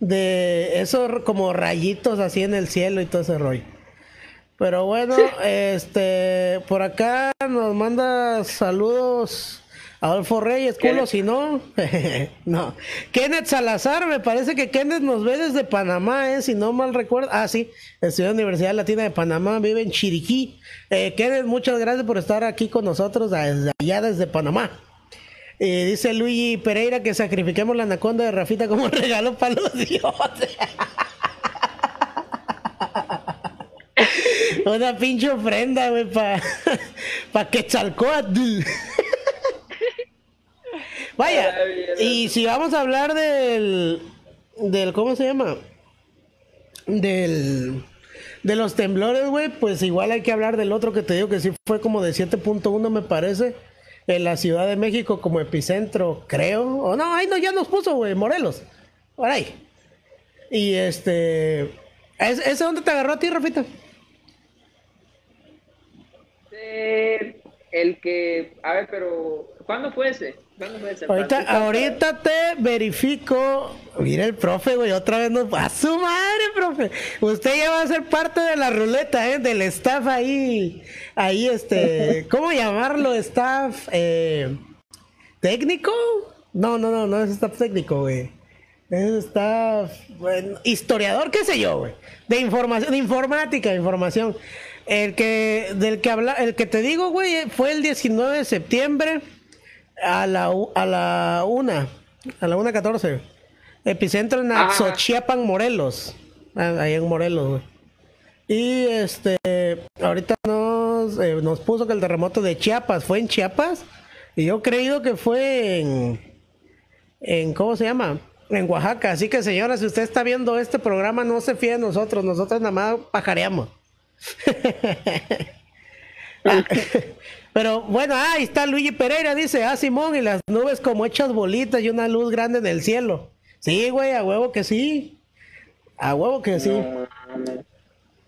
[SPEAKER 1] de esos como rayitos así en el cielo y todo ese rollo. Pero bueno, este, por acá nos manda saludos Adolfo Reyes, culo si no. no. Kenneth Salazar, me parece que Kenneth nos ve desde Panamá, ¿eh? si no mal recuerdo. Ah, sí, estudió en la Universidad Latina de Panamá, vive en Chiriquí. Eh, Kenneth, muchas gracias por estar aquí con nosotros desde allá desde Panamá. Eh, dice Luigi Pereira que sacrifiquemos la anaconda de Rafita como regalo para los dioses. Una pinche ofrenda, güey, para pa Quetzalcoatl. Vaya, y si vamos a hablar del, del, ¿cómo se llama? Del, de los temblores, güey, pues igual hay que hablar del otro que te digo que sí fue como de 7.1 me parece en la Ciudad de México como epicentro, creo. O no, ahí no, ya nos puso, güey, Morelos. Por ahí. Y este. ¿Ese dónde te agarró a ti, Rafita?
[SPEAKER 2] el que. A ver, pero. ¿Cuándo fue ese?
[SPEAKER 1] Ahorita, ahorita te verifico. Mira el profe, güey, otra vez nos. ¡A su madre, profe! Usted ya va a ser parte de la ruleta, ¿eh? Del staff ahí. Ahí, este. ¿Cómo llamarlo? ¿Staff eh, técnico? No, no, no, no es staff técnico, güey. Es staff. Bueno, historiador, qué sé yo, güey. De información, de informática, información. El que, del que habla, el que te digo, güey, fue el 19 de septiembre a la, a la una, a la una catorce. Epicentro en Axochiapan, Morelos. Ah, ahí en Morelos, güey. Y este, ahorita nos, eh, nos puso que el terremoto de Chiapas fue en Chiapas. Y yo he creído que fue en, en, ¿cómo se llama? En Oaxaca. Así que señora, si usted está viendo este programa, no se fíe de nosotros. Nosotros nada más pajareamos. Pero bueno, ahí está Luigi Pereira, dice, ah, Simón, y las nubes como hechas bolitas y una luz grande en el cielo. Sí, güey, a huevo que sí. A huevo que sí.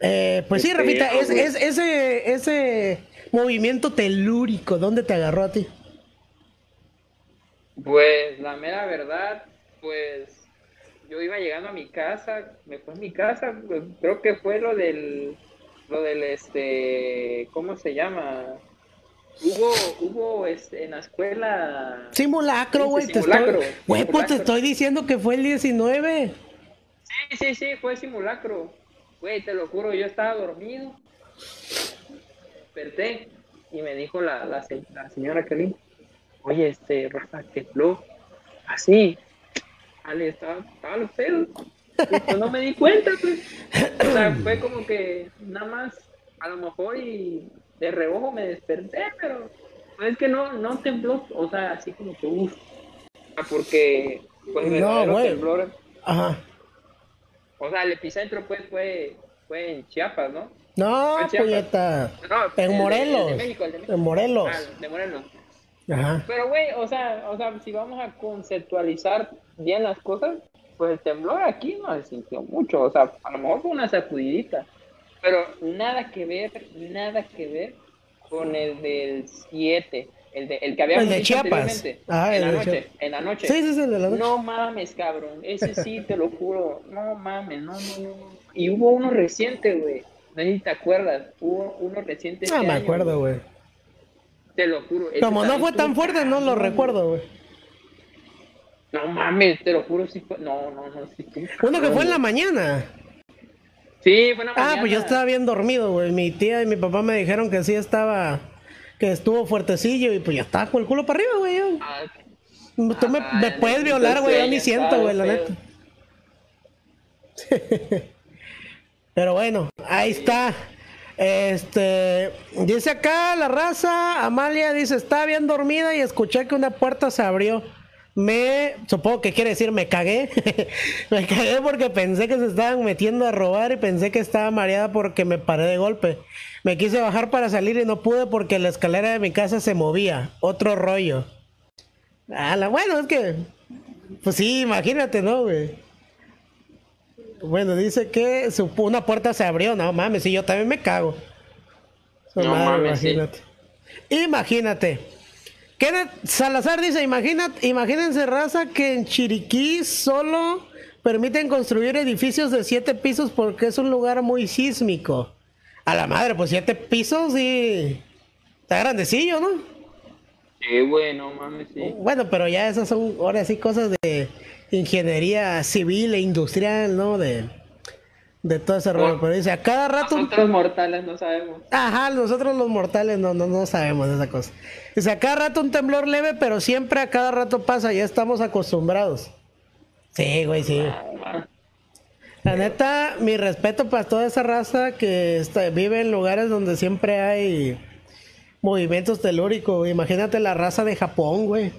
[SPEAKER 1] Eh, pues sí, Rafita, es, ese, ese movimiento telúrico, ¿dónde te agarró a ti?
[SPEAKER 2] Pues la mera verdad, pues yo iba llegando a mi casa, me fue a mi casa, creo que fue lo del, lo del este, ¿cómo se llama? Hubo, hubo este, en la escuela.
[SPEAKER 1] Simulacro, güey.
[SPEAKER 2] Sí,
[SPEAKER 1] te
[SPEAKER 2] simulacro,
[SPEAKER 1] estoy... Güey, pues te estoy diciendo que fue el 19.
[SPEAKER 2] Sí, sí, sí, fue simulacro. Güey, te lo juro, yo estaba dormido. Desperté y me dijo la, la, la señora Kelly, oye, este, Rafa, tembló. Así. Ale, estaba, estaba los pedos. Pues no me di cuenta, pues. O sea, fue como que nada más, a lo mejor y de reojo me desperté, pero es que no, no tembló, o sea, así como que uff. Porque, pues, el
[SPEAKER 1] No,
[SPEAKER 2] temblor
[SPEAKER 1] Ajá.
[SPEAKER 2] o sea, el epicentro pues fue, fue en Chiapas, ¿no?
[SPEAKER 1] No,
[SPEAKER 2] en
[SPEAKER 1] puñeta.
[SPEAKER 2] No,
[SPEAKER 1] Morelos. En Morelos.
[SPEAKER 2] Ah, de Morelos.
[SPEAKER 1] Ajá.
[SPEAKER 2] Pero güey, o sea, o sea, si vamos a conceptualizar bien las cosas, pues el temblor aquí no se sintió mucho, o sea, a lo mejor fue una sacudidita, pero nada que ver, nada que ver con el del 7, el, de, el que habíamos
[SPEAKER 1] El de Chiapas. Ah,
[SPEAKER 2] en
[SPEAKER 1] el
[SPEAKER 2] la
[SPEAKER 1] de
[SPEAKER 2] noche,
[SPEAKER 1] Chiapas.
[SPEAKER 2] en la noche.
[SPEAKER 1] Sí, sí, sí, el de la noche.
[SPEAKER 2] No mames, cabrón. Ese sí, te lo juro. No mames, no, no, no. Y hubo uno reciente, güey. No sé si te acuerdas. Hubo uno reciente.
[SPEAKER 1] No
[SPEAKER 2] este
[SPEAKER 1] me
[SPEAKER 2] año,
[SPEAKER 1] acuerdo,
[SPEAKER 2] güey. Te lo juro.
[SPEAKER 1] Como no fue tan fuerte, no lo recuerdo, güey.
[SPEAKER 2] No mames, te lo juro. Sí fue... No, no, no. Sí
[SPEAKER 1] Uno que fue en la mañana.
[SPEAKER 2] Sí, fue en la
[SPEAKER 1] Ah, pues yo
[SPEAKER 2] mañana.
[SPEAKER 1] estaba bien dormido, güey. Mi tía y mi papá me dijeron que sí estaba, que estuvo fuertecillo y pues ya estaba con el culo para arriba, güey. yo.
[SPEAKER 2] Ah,
[SPEAKER 1] Tú me,
[SPEAKER 2] ah,
[SPEAKER 1] me puedes violar, güey. Yo ni siento, güey, la neta. Pero bueno, ahí está. Este, dice acá la raza, Amalia dice, está bien dormida y escuché que una puerta se abrió. Me, supongo que quiere decir me cagué. me cagué porque pensé que se estaban metiendo a robar y pensé que estaba mareada porque me paré de golpe. Me quise bajar para salir y no pude porque la escalera de mi casa se movía. Otro rollo. Ah, la, bueno, es que, pues sí, imagínate, ¿no, güey? Bueno, dice que su, una puerta se abrió. No mames, sí, yo también me cago.
[SPEAKER 2] No mames, sí.
[SPEAKER 1] imagínate. Kenneth Salazar dice, imagínate, imagínense, raza, que en Chiriquí solo permiten construir edificios de siete pisos porque es un lugar muy sísmico. A la madre, pues siete pisos y... Está grandecillo, ¿no?
[SPEAKER 2] Sí, güey, no mames, sí.
[SPEAKER 1] Bueno, pero ya esas son ahora sí cosas de ingeniería civil e industrial, ¿no? De, de todo ese rollo. Pero dice, a cada rato... un-
[SPEAKER 2] Nosotros mortales no sabemos.
[SPEAKER 1] Ajá, nosotros los mortales no, no, no sabemos de esa cosa. Dice, a cada rato un temblor leve, pero siempre a cada rato pasa, ya estamos acostumbrados. Sí, güey, sí. La neta, mi respeto para toda esa raza que está- vive en lugares donde siempre hay movimientos telúricos. Imagínate la raza de Japón, güey.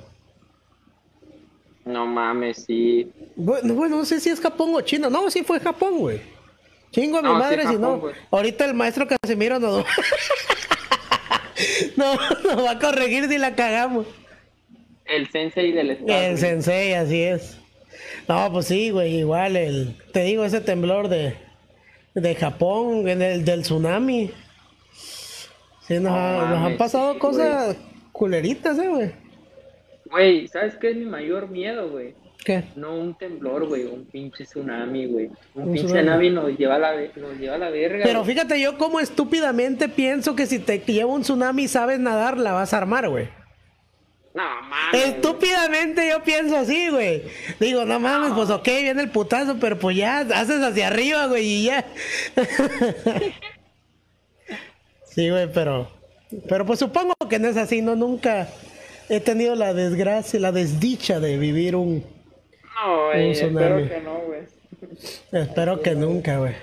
[SPEAKER 2] No mames, sí.
[SPEAKER 1] Bueno, bueno, no sé si es Japón o China. No, sí fue Japón, güey. Chingo a mi
[SPEAKER 2] No, sí,
[SPEAKER 1] madre si no. Ahorita el maestro Casimiro nos... no, nos va a corregir si la cagamos.
[SPEAKER 2] El sensei del estado.
[SPEAKER 1] El sensei, así es. No, pues sí, güey, igual el... Te digo, ese temblor de, de Japón, en el del tsunami. Sí, nos,
[SPEAKER 2] No
[SPEAKER 1] ha- nos han pasado
[SPEAKER 2] sí,
[SPEAKER 1] cosas culeritas, eh, güey.
[SPEAKER 2] Güey, ¿sabes qué es mi mayor miedo, güey?
[SPEAKER 1] ¿Qué?
[SPEAKER 2] No un temblor, güey, un pinche tsunami, güey. Un,
[SPEAKER 1] Un
[SPEAKER 2] pinche
[SPEAKER 1] tsunami.
[SPEAKER 2] tsunami nos lleva a la, nos lleva a la verga.
[SPEAKER 1] Pero
[SPEAKER 2] güey.
[SPEAKER 1] fíjate, yo como estúpidamente pienso que si te lleva un tsunami y sabes nadar, la vas a armar, güey.
[SPEAKER 2] No, mames.
[SPEAKER 1] Estúpidamente yo pienso así, güey. Digo, no mames, pues ok, viene el putazo, pero pues ya, haces hacia arriba, güey, y ya. sí, güey, pero... Pero pues supongo que no es así, no, nunca he tenido la desgracia, la desdicha de vivir un...
[SPEAKER 2] No, güey, espero que no, güey.
[SPEAKER 1] Espero que nunca, güey.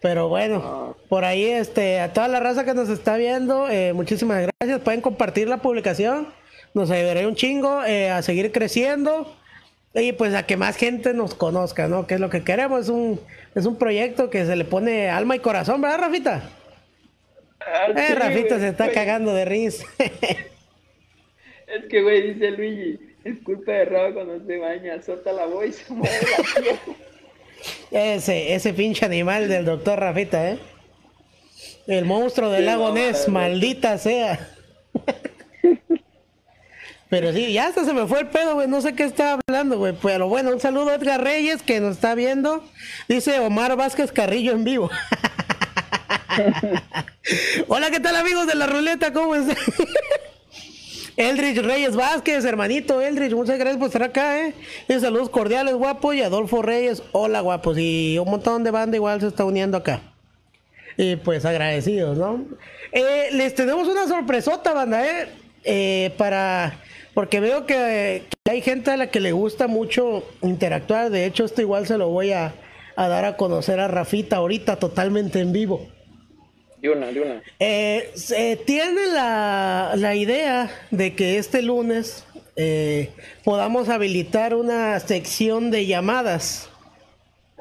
[SPEAKER 1] Pero bueno,
[SPEAKER 2] No.
[SPEAKER 1] por ahí, este, a toda la raza que nos está viendo, eh, muchísimas gracias. Pueden compartir la publicación. Nos ayudaría un chingo eh, a seguir creciendo y pues a que más gente nos conozca, ¿no? Que es lo que queremos. Es un, es un proyecto que se le pone alma y corazón, ¿verdad, Rafita?
[SPEAKER 2] Ah,
[SPEAKER 1] Eh,
[SPEAKER 2] sí,
[SPEAKER 1] Rafita se está cagando de risa.
[SPEAKER 2] Es que, güey, dice Luigi, es culpa de Rafa cuando se baña, solta la voz y se mueve la piel.
[SPEAKER 1] ese, ese pinche animal del doctor Rafita, ¿eh? El monstruo del
[SPEAKER 2] Sí,
[SPEAKER 1] lago
[SPEAKER 2] no,
[SPEAKER 1] Ness, maldita sea. Pero sí, ya hasta se me fue el pedo, güey. No sé qué estaba hablando, güey. Pero bueno, un saludo a Edgar Reyes que nos está viendo. Dice Omar Vázquez Carrillo en vivo. Hola, ¿qué tal amigos de la ruleta? ¿Cómo están? Eldridge Reyes Vázquez, hermanito Eldridge, muchas gracias por estar acá, eh. Y saludos cordiales, guapo. Y Adolfo Reyes, hola, guapos. Y un montón de banda igual se está uniendo acá. Y pues agradecidos, ¿no? Eh, les tenemos una sorpresota, banda, ¿eh? eh para. Porque veo que, hay gente a la que le gusta mucho interactuar. De hecho, esto igual se lo voy a, dar a conocer a Rafita ahorita totalmente en vivo.
[SPEAKER 2] De una, de una.
[SPEAKER 1] Eh, se tiene la, la, idea de que este lunes eh, podamos habilitar una sección de llamadas.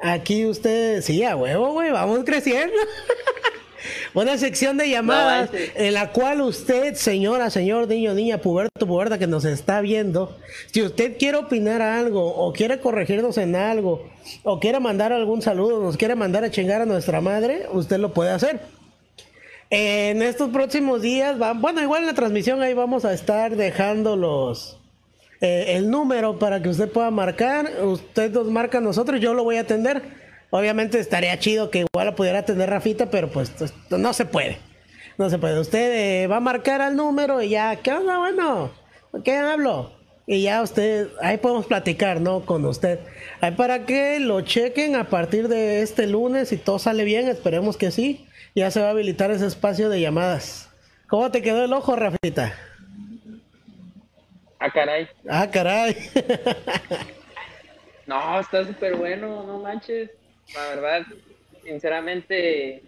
[SPEAKER 1] Aquí ustedes, sí, a huevo, güey, vamos creciendo. Una sección de llamadas en la cual usted, señora, señor, niño, niña, puberto, puberta que nos está viendo, si usted quiere opinar algo o quiere corregirnos en algo o quiere mandar algún saludo, nos quiere mandar a chingar a nuestra madre, usted lo puede hacer. En estos próximos días, bueno, igual en la transmisión ahí vamos a estar dejando los, eh, el número para que usted pueda marcar. Usted nos marca a nosotros, yo lo voy a atender. Obviamente estaría chido que igual lo pudiera tener Rafita, pero pues, pues no se puede. No se puede. Usted eh, va a marcar al número y ya, ¿qué onda? Bueno, ¿qué hablo? Y ya usted, ahí podemos platicar, ¿no? Con usted. Ahí para que lo chequen a partir de este lunes y todo sale bien, esperemos que sí. Ya se va a habilitar ese espacio de llamadas. ¿Cómo te quedó el ojo, Rafita?
[SPEAKER 2] Ah, caray.
[SPEAKER 1] Ah, caray.
[SPEAKER 2] no, está súper bueno, no manches la verdad, sinceramente,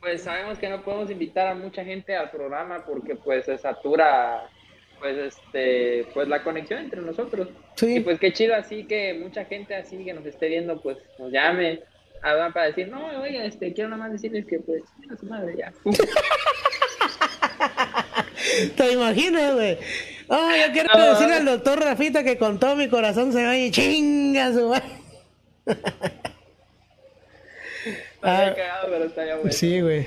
[SPEAKER 2] pues sabemos que no podemos invitar a mucha gente al programa porque pues se satura pues este pues la conexión entre nosotros. Sí. Y pues qué chido así que mucha gente así que nos esté viendo pues nos llame para decir, "No, oiga, este quiero nada más decirles que pues a su madre ya."
[SPEAKER 1] ¿Te imaginas, güey? Oh, yo quiero decirle al doctor Rafita que con todo mi corazón se va y chinga su madre.
[SPEAKER 2] Ah, sí,
[SPEAKER 1] güey.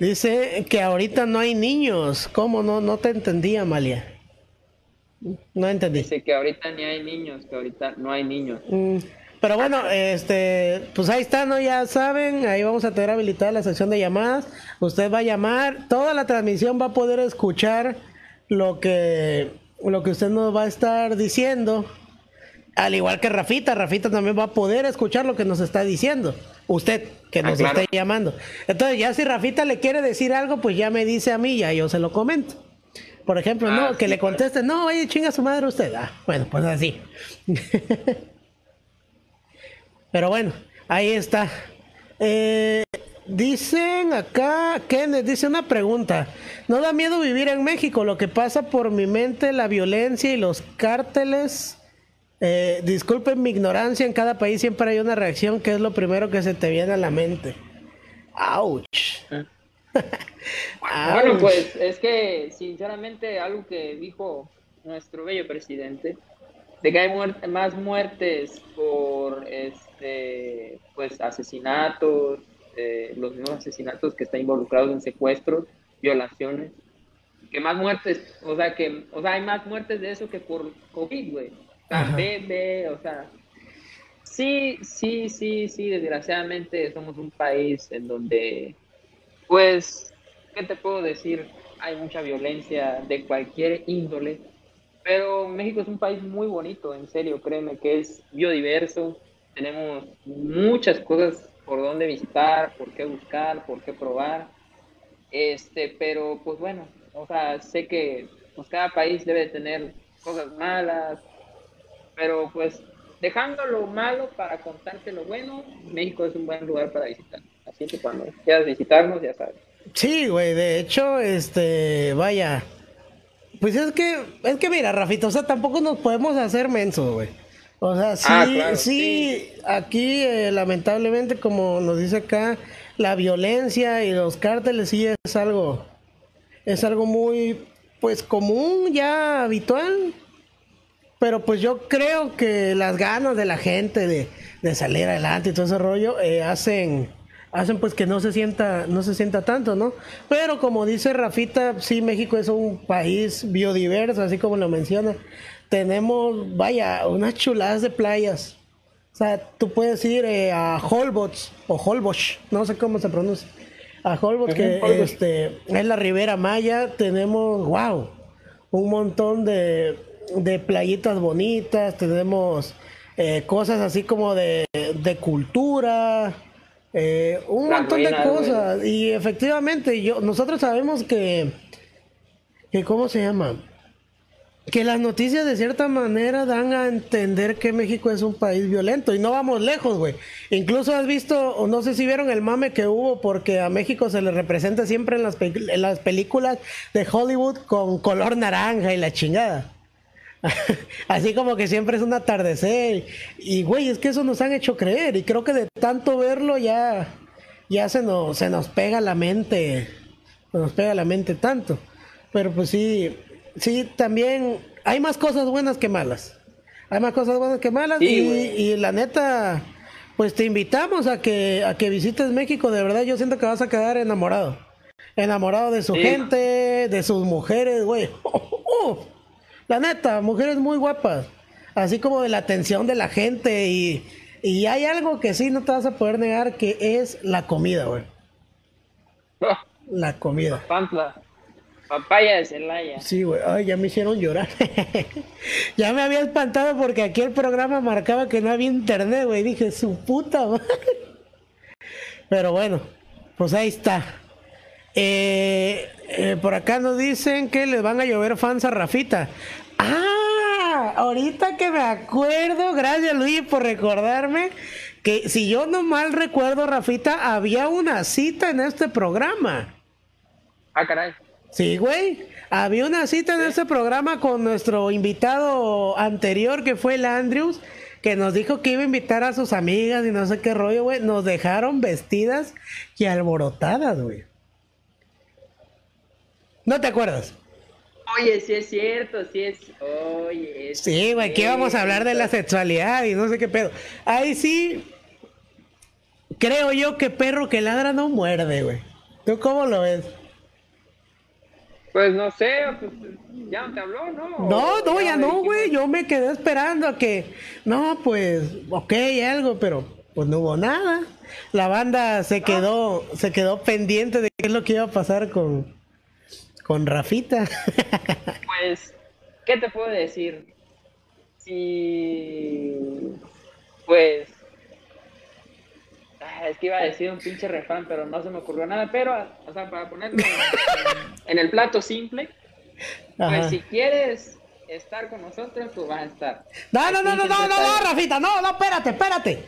[SPEAKER 1] Dice que ahorita no hay niños. ¿Cómo no? No te entendí, Amalia. No entendí.
[SPEAKER 2] Dice que ahorita ni hay niños, que ahorita no hay niños.
[SPEAKER 1] Mm, pero bueno, este, pues ahí está, ¿no? Ya saben, ahí vamos a tener habilitada la sección de llamadas. Usted va a llamar, toda la transmisión va a poder escuchar lo que, lo que usted nos va a estar diciendo. Al igual que Rafita, Rafita también va a poder escuchar lo que nos está diciendo. Usted, que nos ah, está llamando. Entonces, ya si Rafita le quiere decir algo, pues ya me dice a mí, ya yo se lo comento. Por ejemplo, no, ah, que le conteste, no, oye, chinga su madre usted. Ah, bueno, pues así. Pero bueno, ahí está. Eh, dicen acá, Kenneth dice una pregunta. ¿No da miedo vivir en México? Lo que pasa por mi mente, la violencia y los cárteles eh, disculpen mi ignorancia, en cada país siempre hay una reacción que es lo primero que se te viene a la mente. ¡Auch!
[SPEAKER 2] bueno, pues es que sinceramente algo que dijo nuestro bello presidente, de que hay más muertes por pues asesinatos, eh, los mismos asesinatos que están involucrados en secuestros, violaciones, que más muertes, o sea que, o sea, hay más muertes de eso que por COVID, güey. Bebé, o sea, sí, sí, sí, sí, desgraciadamente somos un país en donde, pues, ¿qué te puedo decir? Hay mucha violencia de cualquier índole, pero México es un país muy bonito, en serio, créeme que es biodiverso, tenemos muchas cosas por donde visitar, por qué buscar, por qué probar, este, pero pues bueno, o sea, sé que pues, cada país debe tener cosas malas, pero pues dejando lo malo para contarte lo bueno, México es un buen lugar para visitar. Así que cuando quieras visitarnos, ya sabes.
[SPEAKER 1] Sí, güey, de hecho, este, vaya. Pues es que, es que mira, Rafito, o sea, tampoco nos podemos hacer mensos, güey. O sea, sí, ah, sí, aquí eh, lamentablemente, como nos dice acá, la violencia y los cárteles sí es algo, es algo muy, pues común, ya habitual. Pero pues yo creo que las ganas de la gente de, salir adelante y todo ese rollo eh, hacen hacen pues que no se sienta no se sienta tanto no pero como dice Rafita sí México es un país biodiverso así como lo menciona tenemos vaya unas chuladas de playas o sea tú puedes ir eh, a Holbox o Holbox no sé cómo se pronuncia a Holbox que este es la Ribera Maya tenemos wow un montón de, de playitas bonitas, tenemos eh, cosas así como de, de cultura, eh, un montón de cosas. Y efectivamente, yo, nosotros sabemos que, que, ¿cómo se llama? Que las noticias de cierta manera dan a entender que México es un país violento y no vamos lejos, güey. Incluso has visto, o no sé si vieron el mame que hubo porque a México se le representa siempre en las, las películas de Hollywood con color naranja y la chingada. Así como que siempre es un atardecer. Y, güey, es que eso nos han hecho creer. Y creo que de tanto verlo ya, ya se, nos, se nos pega la mente. Se nos pega la mente tanto. Pero pues sí, sí, también hay más cosas buenas que malas. Hay más cosas buenas que malas. y, y, la neta, pues te invitamos a que, a que visites México. De verdad, yo siento que vas a quedar enamorado. Enamorado de su gente, de sus mujeres, güey. Oh, la neta, mujeres muy guapas. Así como de la atención de la gente. Y, y hay algo que sí no te vas a poder negar que es la comida, güey.
[SPEAKER 2] Ah.
[SPEAKER 1] La comida.
[SPEAKER 2] Pantla. Papaya de Celaya.
[SPEAKER 1] Sí, güey. Ay, ya me hicieron llorar. ya me había espantado porque aquí el programa marcaba que no había internet, güey. Dije, su puta madre. Pero bueno, pues ahí está. Eh, eh, por acá nos dicen que les van a llover fans a Rafita. Ah, ahorita que me acuerdo, gracias Luis por recordarme que si yo no mal recuerdo, Rafita, había una cita en este programa.
[SPEAKER 2] Ah, caray.
[SPEAKER 1] Sí, güey. Había una cita en este programa con nuestro invitado anterior que fue el Andrews, que nos dijo que iba a invitar a sus amigas y no sé qué rollo, güey. Nos dejaron vestidas y alborotadas, güey. ¿No te acuerdas?
[SPEAKER 2] Oye, sí es cierto, sí es. Oye,
[SPEAKER 1] Sí, güey, aquí vamos a hablar de la sexualidad y no sé qué pedo. Ahí sí. Creo yo que perro que ladra no muerde, güey. ¿Tú cómo lo ves?
[SPEAKER 2] Pues no sé, pues, ya no te habló, ¿no?
[SPEAKER 1] No, no, ya, no, güey. Yo me quedé esperando a que. No, pues, ok, algo, pero pues no hubo nada. La banda se quedó, se quedó pendiente de qué es lo que iba a pasar con, con Rafita.
[SPEAKER 2] pues, ¿qué te puedo decir? Si, pues, es que iba a decir un pinche refán, pero no se me ocurrió nada. Pero, o sea, para ponerlo en, el plato simple, pues si quieres estar con nosotros, tú vas a estar.
[SPEAKER 1] No, no, no, no, no, no, no, Rafita, no, no, espérate, espérate.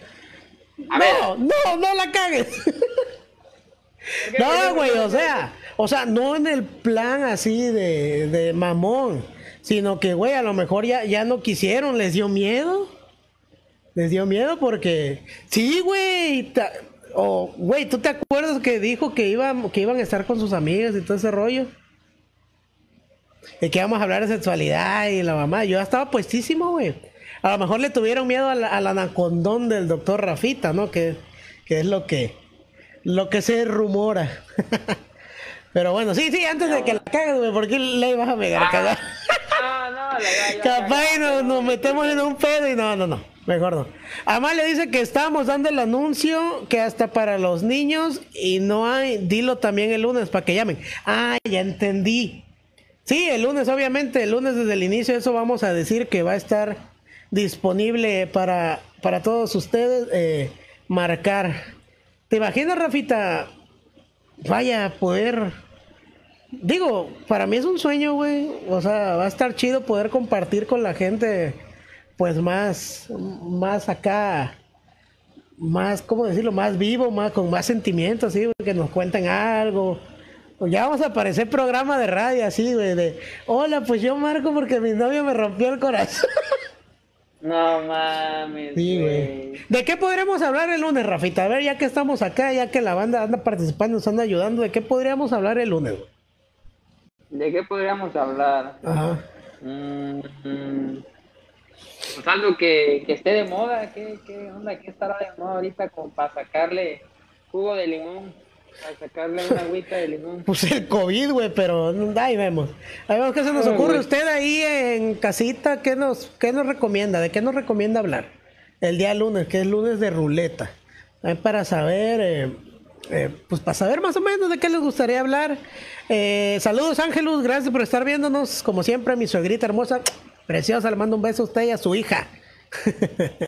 [SPEAKER 1] no, no, no la cagues. No, güey, o sea, o sea, no en el plan así de, de mamón, sino que, güey, a lo mejor ya, ya no quisieron, les dio miedo. Les dio miedo porque, sí, güey, o, güey, ¿tú te acuerdas que dijo que, iban, que iban a estar con sus amigas y todo ese rollo? Y que íbamos a hablar de sexualidad y la mamá. Yo estaba puestísimo, güey. A lo mejor le tuvieron miedo al, al anacondón del doctor Rafita, ¿no? Que, que es lo que, lo que se rumora. Pero bueno, sí, sí, antes de que la cagues, güey, ¿por qué le ibas a pegar a cagar?
[SPEAKER 2] No, no, la
[SPEAKER 1] Capaz nos, nos metemos en un pedo y no, no, no, mejor no. Además le dice que estábamos dando el anuncio que hasta para los niños y no hay, dilo también el lunes para que llamen. Ah, ya entendí. Sí, el lunes, obviamente, el lunes desde el inicio, eso vamos a decir que va a estar disponible para, para todos ustedes eh, marcar. ¿Te imaginas, Rafita? Vaya, poder Digo, para mí es un sueño, güey. O sea, va a estar chido poder compartir con la gente, pues más, más acá, más, ¿cómo decirlo? Más vivo, más con más sentimientos, así, que nos cuenten algo. Pues ya vamos a aparecer programa de radio así, güey, de, hola, pues yo marco porque mi novio me rompió el corazón.
[SPEAKER 2] No mames. Sí, güey.
[SPEAKER 1] ¿De qué podríamos hablar el lunes, Rafita? A ver, ya que estamos acá, ya que la banda anda participando, nos anda ayudando, ¿de qué podríamos hablar el lunes? Güey?
[SPEAKER 2] ¿De qué podríamos hablar? Ajá. Mm, pues algo que, que, esté de moda, ¿qué, ¿qué onda? ¿Qué estará de moda ahorita con, para sacarle jugo de limón? Para sacarle una agüita de limón.
[SPEAKER 1] Pues el COVID, güey, pero ahí vemos. Ahí vemos qué se nos ocurre. Usted ahí en casita, ¿qué nos, qué nos recomienda? ¿De qué nos recomienda hablar? El día lunes, que es lunes de ruleta. para saber... Eh, eh, pues para saber más o menos de qué les gustaría hablar. Eh, saludos Ángelus, gracias por estar viéndonos. Como siempre, mi suegrita hermosa, preciosa, le mando un beso a usted y a su hija.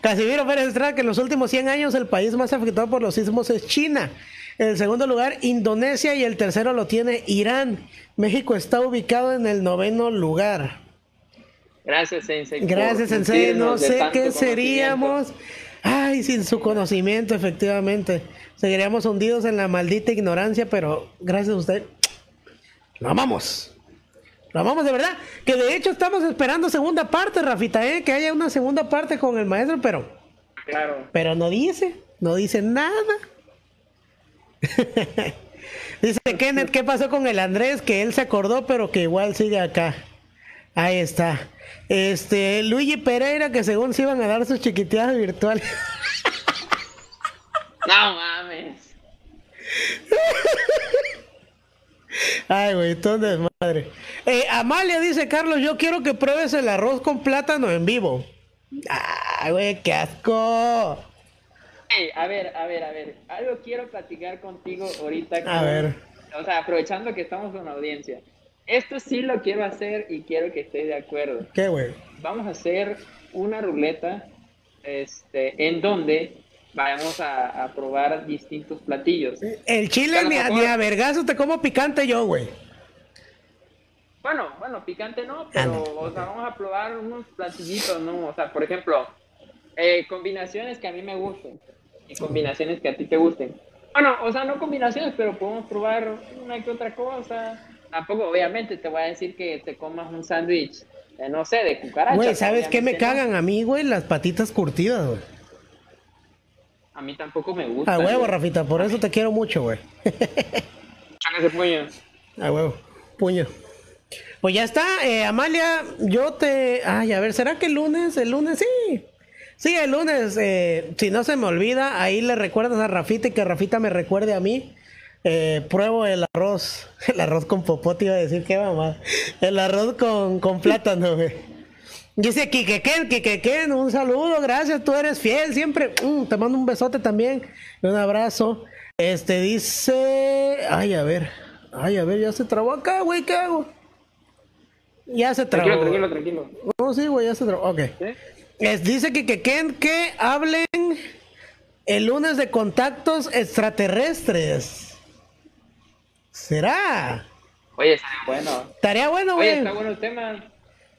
[SPEAKER 1] Casimiro Pérez Estrada, que en los últimos 100 años el país más afectado por los sismos es China. En el segundo lugar, Indonesia y el tercero lo tiene Irán. México está ubicado en el noveno lugar.
[SPEAKER 2] Gracias, Sensei.
[SPEAKER 1] Gracias, Sensei. No sé qué seríamos. Ay, sin su conocimiento, efectivamente. Seguiríamos hundidos en la maldita ignorancia, pero gracias a usted. Lo amamos. Lo amamos de verdad. Que de hecho estamos esperando segunda parte, Rafita, ¿eh? Que haya una segunda parte con el maestro, pero.
[SPEAKER 2] Claro.
[SPEAKER 1] Pero no dice. No dice nada. Dice Kenneth, ¿qué pasó con el Andrés? Que él se acordó, pero que igual sigue acá. Ahí está. Este, Luigi Pereira, que según se iban a dar sus chiquiteadas virtuales.
[SPEAKER 2] No mames.
[SPEAKER 1] Ay, güey, todo desmadre. Eh, Amalia dice, Carlos, yo quiero que pruebes el arroz con plátano en vivo. Ay, güey, qué asco.
[SPEAKER 2] Hey, a ver, a ver, a ver. Algo quiero platicar contigo ahorita.
[SPEAKER 1] A ver.
[SPEAKER 2] O sea, aprovechando que estamos con la audiencia. Esto sí lo quiero hacer y quiero que estés de acuerdo.
[SPEAKER 1] ¿Qué, güey?
[SPEAKER 2] Vamos a hacer una ruleta este, en donde vayamos a, a probar distintos platillos.
[SPEAKER 1] El chile ni a, ni a vergazo te como picante yo, güey.
[SPEAKER 2] Bueno, bueno, picante no, pero o sea, vamos a probar unos platillitos, ¿no? O sea, por ejemplo, eh, combinaciones que a mí me gusten y combinaciones que a ti te gusten. Bueno, o sea, no combinaciones, pero podemos probar una que otra cosa. Tampoco, obviamente, te voy a decir que te comas un sándwich, eh, no sé, de cucaracha.
[SPEAKER 1] Güey, ¿sabes qué me
[SPEAKER 2] obviamente no.
[SPEAKER 1] cagan a mí, güey? Las patitas curtidas, güey.
[SPEAKER 2] A mí tampoco me gusta.
[SPEAKER 1] A huevo,
[SPEAKER 2] güey.
[SPEAKER 1] Rafita, por eso te quiero mucho, güey.
[SPEAKER 2] Ese puño.
[SPEAKER 1] A huevo, puño. Pues ya está, eh, Amalia, yo te... Ay, a ver, ¿será que el lunes? El lunes, sí. Sí, el lunes, eh, si no se me olvida, ahí le recuerdas a Rafita y que Rafita me recuerde a mí. Eh, pruebo el arroz, el arroz con popote, iba a decir que mamá. El arroz con, con plátano, güey. Dice Kikeken, Kikeken, un saludo, gracias, tú eres fiel siempre. Mm, te mando un besote también, un abrazo. Este dice, ay, a ver, ay, a ver, ya se trabó acá, güey, ¿qué hago? Ya se trabó.
[SPEAKER 2] Tranquilo, tranquilo, tranquilo.
[SPEAKER 1] No, sí, güey, ya se trabó. Ok.
[SPEAKER 2] ¿Sí?
[SPEAKER 1] Es- dice que, que, hablen el lunes de contactos extraterrestres. ¿Será?
[SPEAKER 2] Oye, está bueno.
[SPEAKER 1] Estaría bueno,
[SPEAKER 2] Oye,
[SPEAKER 1] güey.
[SPEAKER 2] está bueno el tema.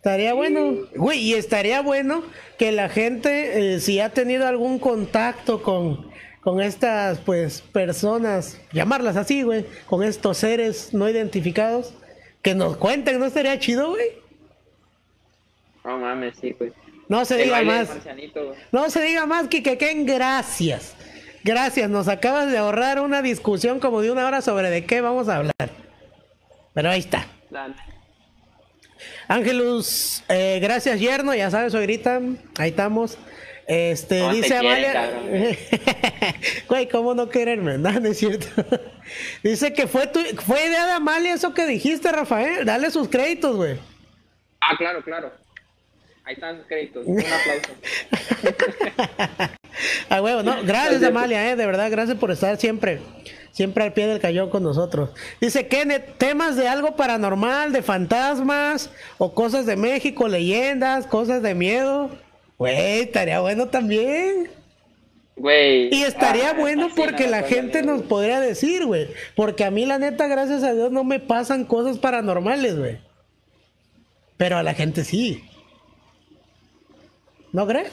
[SPEAKER 1] Estaría bueno. Güey, y estaría bueno que la gente, eh, si ha tenido algún contacto con, con estas, pues, personas, llamarlas así, güey, con estos seres no identificados, que nos cuenten, ¿no estaría chido, güey?
[SPEAKER 2] No mames, sí, pues.
[SPEAKER 1] No se
[SPEAKER 2] El
[SPEAKER 1] diga más.
[SPEAKER 2] güey.
[SPEAKER 1] No se diga más, Kikeken, gracias. Gracias, nos acabas de ahorrar una discusión como de una hora sobre de qué vamos a hablar. Pero ahí está.
[SPEAKER 2] Dale.
[SPEAKER 1] Ángelus, eh, gracias yerno, ya sabes, grita, ahí estamos. Este,
[SPEAKER 2] No
[SPEAKER 1] dice
[SPEAKER 2] quieren,
[SPEAKER 1] Amalia. Güey, ¿cómo no quererme? No, no es cierto. dice que fue tu, fue idea de Amalia eso que dijiste, Rafael. Dale sus créditos, güey.
[SPEAKER 2] Ah, claro, claro. Ahí están los créditos. Un aplauso.
[SPEAKER 1] A huevo, no, gracias Amalia, eh, de verdad, gracias por estar siempre, siempre al pie del cañón con nosotros. Dice Kenneth, temas de algo paranormal, de fantasmas, o cosas de México, leyendas, cosas de miedo. Güey, estaría bueno también.
[SPEAKER 2] Güey.
[SPEAKER 1] Y estaría
[SPEAKER 2] ah,
[SPEAKER 1] bueno porque la gente nos podría decir, güey. Porque a mí la neta, gracias a Dios, no me pasan cosas paranormales, güey. Pero a la gente sí. ¿No crees?